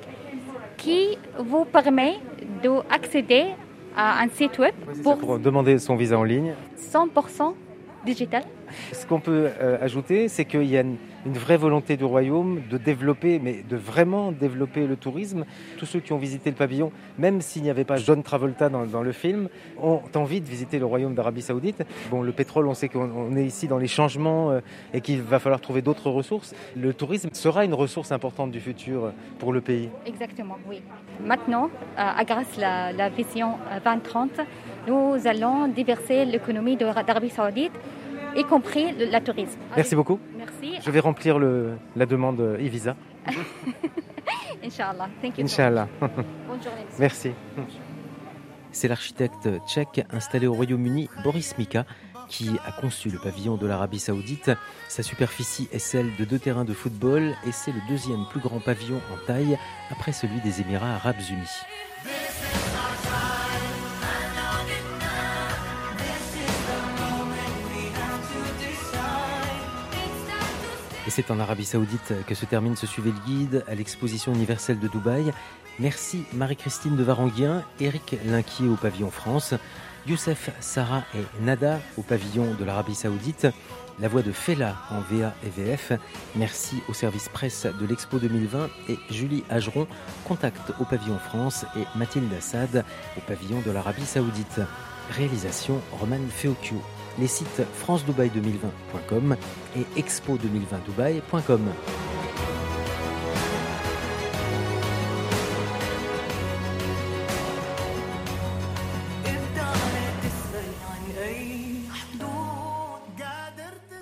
qui vous permet d'accéder à un site web pour Pour demander son visa en ligne. 100% digital. Ce qu'on peut euh, ajouter, c'est qu'il y a une, une vraie volonté du royaume de développer, mais de vraiment développer le tourisme. Tous ceux qui ont visité le pavillon, même s'il n'y avait pas John Travolta dans, dans le film, ont envie de visiter le royaume d'Arabie Saoudite. Bon, le pétrole, on sait qu'on on est ici dans les changements euh, et qu'il va falloir trouver d'autres ressources. Le tourisme sera une ressource importante du futur pour le pays. Exactement, oui. Maintenant, euh, à grâce à la, la vision euh, 2030, nous allons diverser l'économie d'Arabie Saoudite, y compris le, la tourisme. Merci beaucoup. Merci. Je vais remplir le- la demande euh, e-visa. Inch'Allah. Thank you. Inch'Allah. Bonne journée. Merci. C'est l'architecte tchèque installé au Royaume-Uni, Boris Mika, qui a conçu le pavillon de l'Arabie Saoudite. Sa superficie est celle de deux terrains de football et c'est le deuxième plus grand pavillon en taille après celui des Émirats arabes unis. C'est en Arabie Saoudite que se termine ce Suivez le Guide à l'exposition universelle de Dubaï. Merci Marie-Christine de Varanguien, Eric Linquier au pavillon France, Youssef, Sarah et Nada au pavillon de l'Arabie Saoudite, la voix de Fela en VA et VF. Merci au service presse de l'Expo 2020 et Julie Ageron, contact au pavillon France et Mathilde Assad au pavillon de l'Arabie Saoudite. Réalisation Roman Feocchio. Les sites francedubaï2020.com et expo2020dubaï.com.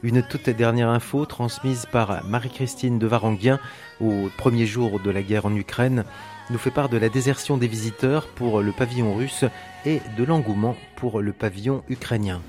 Une toute dernière info transmise par Marie-Christine de Varanguien au premier jour de la guerre en Ukraine nous fait part de la désertion des visiteurs pour le pavillon russe et de l'engouement pour le pavillon ukrainien.